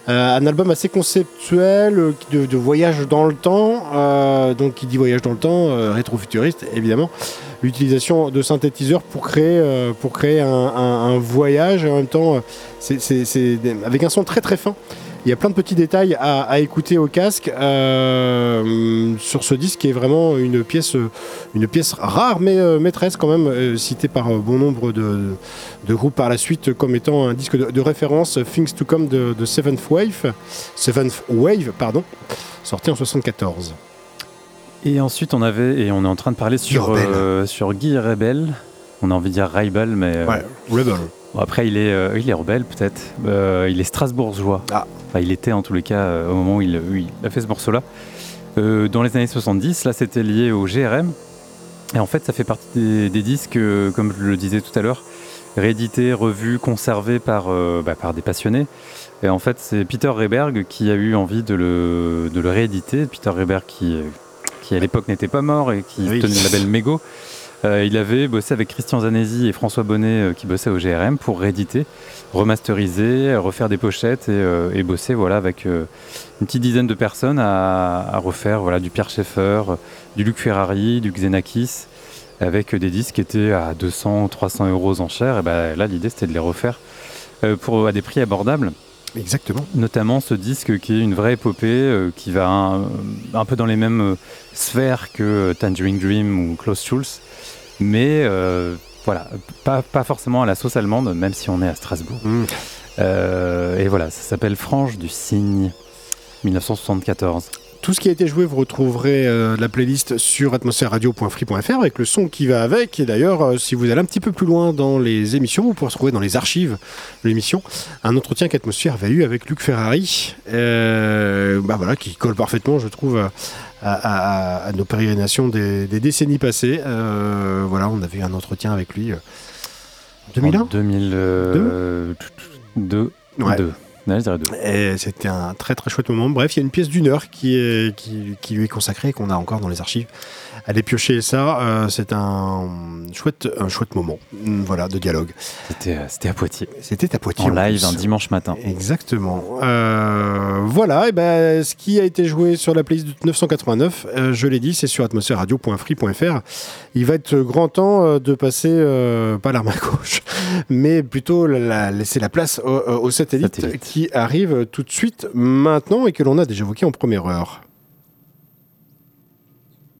Euh, un album assez conceptuel, euh, de, voyage dans le temps. euh, donc, qui dit voyage dans le temps, euh, rétro-futuriste, évidemment. L'utilisation de synthétiseurs pour créer, euh, pour créer un, un- voyage. Et en même temps, euh, c'est, avec un son très très fin. Il y a plein de petits détails à, à écouter au casque euh, sur ce disque qui est vraiment une pièce, une pièce rare mais euh, maîtresse quand même, euh, citée par bon nombre de, de groupes par la suite comme étant un disque de, de référence, Things to Come de, de Seventh Wave, Seventh Wave, pardon, sorti en 74. Et ensuite, on avait, et on est en train de parler sur, euh, sur Guy Rebel. On a envie de dire Rebel, mais euh, Ouais, Rebel. Bon, après, il est, euh, il est rebelle peut-être. Euh, il est strasbourgeois. Ah. Enfin, il était en tous les cas euh, au moment où il, où il a fait ce morceau-là. Dans les années 70, là, c'était lié au GRM. Et en fait, ça fait partie des, des disques, comme je le disais tout à l'heure, réédités, revus, conservés par, bah, par des passionnés. Et en fait, c'est Peter Reberg qui a eu envie de le, de le rééditer. Peter Reberg qui, qui à l'époque n'était pas mort et qui Oui. tenait le label Mego. Euh, il avait bossé avec Christian Zanesi et François Bonnet euh, qui bossaient au GRM pour rééditer, remasteriser, refaire des pochettes et, euh, et bosser voilà, avec une petite dizaine de personnes à, à refaire voilà, du Pierre Schaeffer, du Luc Ferrari, du Xenakis, avec des disques qui étaient à 200 ou 300 euros aux enchères. Et ben, là, l'idée c'était de les refaire pour, à des prix abordables Exactement. notamment ce disque qui est une vraie épopée, euh, qui va un, un peu dans les mêmes euh, sphères que euh, Tangerine Dream ou Klaus Schulz, mais euh, voilà, pas, pas forcément à la sauce allemande, même si on est à Strasbourg. Mm. Euh, et voilà, ça s'appelle Frange du Cygne, 1974. Tout ce qui a été joué, vous retrouverez euh, la playlist sur atmosphèreradio.free.fr avec le son qui va avec. Et d'ailleurs, euh, si vous allez un petit peu plus loin dans les émissions, vous pourrez retrouver dans les archives de l'émission un entretien qu'Atmosphère avait eu avec Luc Ferrari, euh, bah voilà, qui colle parfaitement, je trouve, à, à- à- à nos pérégrinations des, des décennies passées. Euh, voilà, on avait eu un entretien avec lui. euh, en 2001 En 2002. Ouais. Deux. Ouais, je dirais deux. Et c'était un très très chouette moment. Bref, il y a une pièce d'une heure qui, est, qui, qui lui est consacrée et qu'on a encore dans les archives. Allez piocher ça, euh, c'est un chouette, un chouette moment Mm, voilà, de dialogue. C'était euh, c'était à Poitiers, C'était à Poitiers. en live plus. un dimanche matin. Exactement. Euh, voilà, et ben, ce qui a été joué sur la playlist de 989, euh, je l'ai dit, c'est sur atmosphèreradio.free.fr. Il va être grand temps euh, de passer, euh, pas l'arme à gauche, mais plutôt la- la- laisser la place au, au satellite, Satellite. qui arrive tout de suite maintenant et que l'on a déjà évoqué en première heure.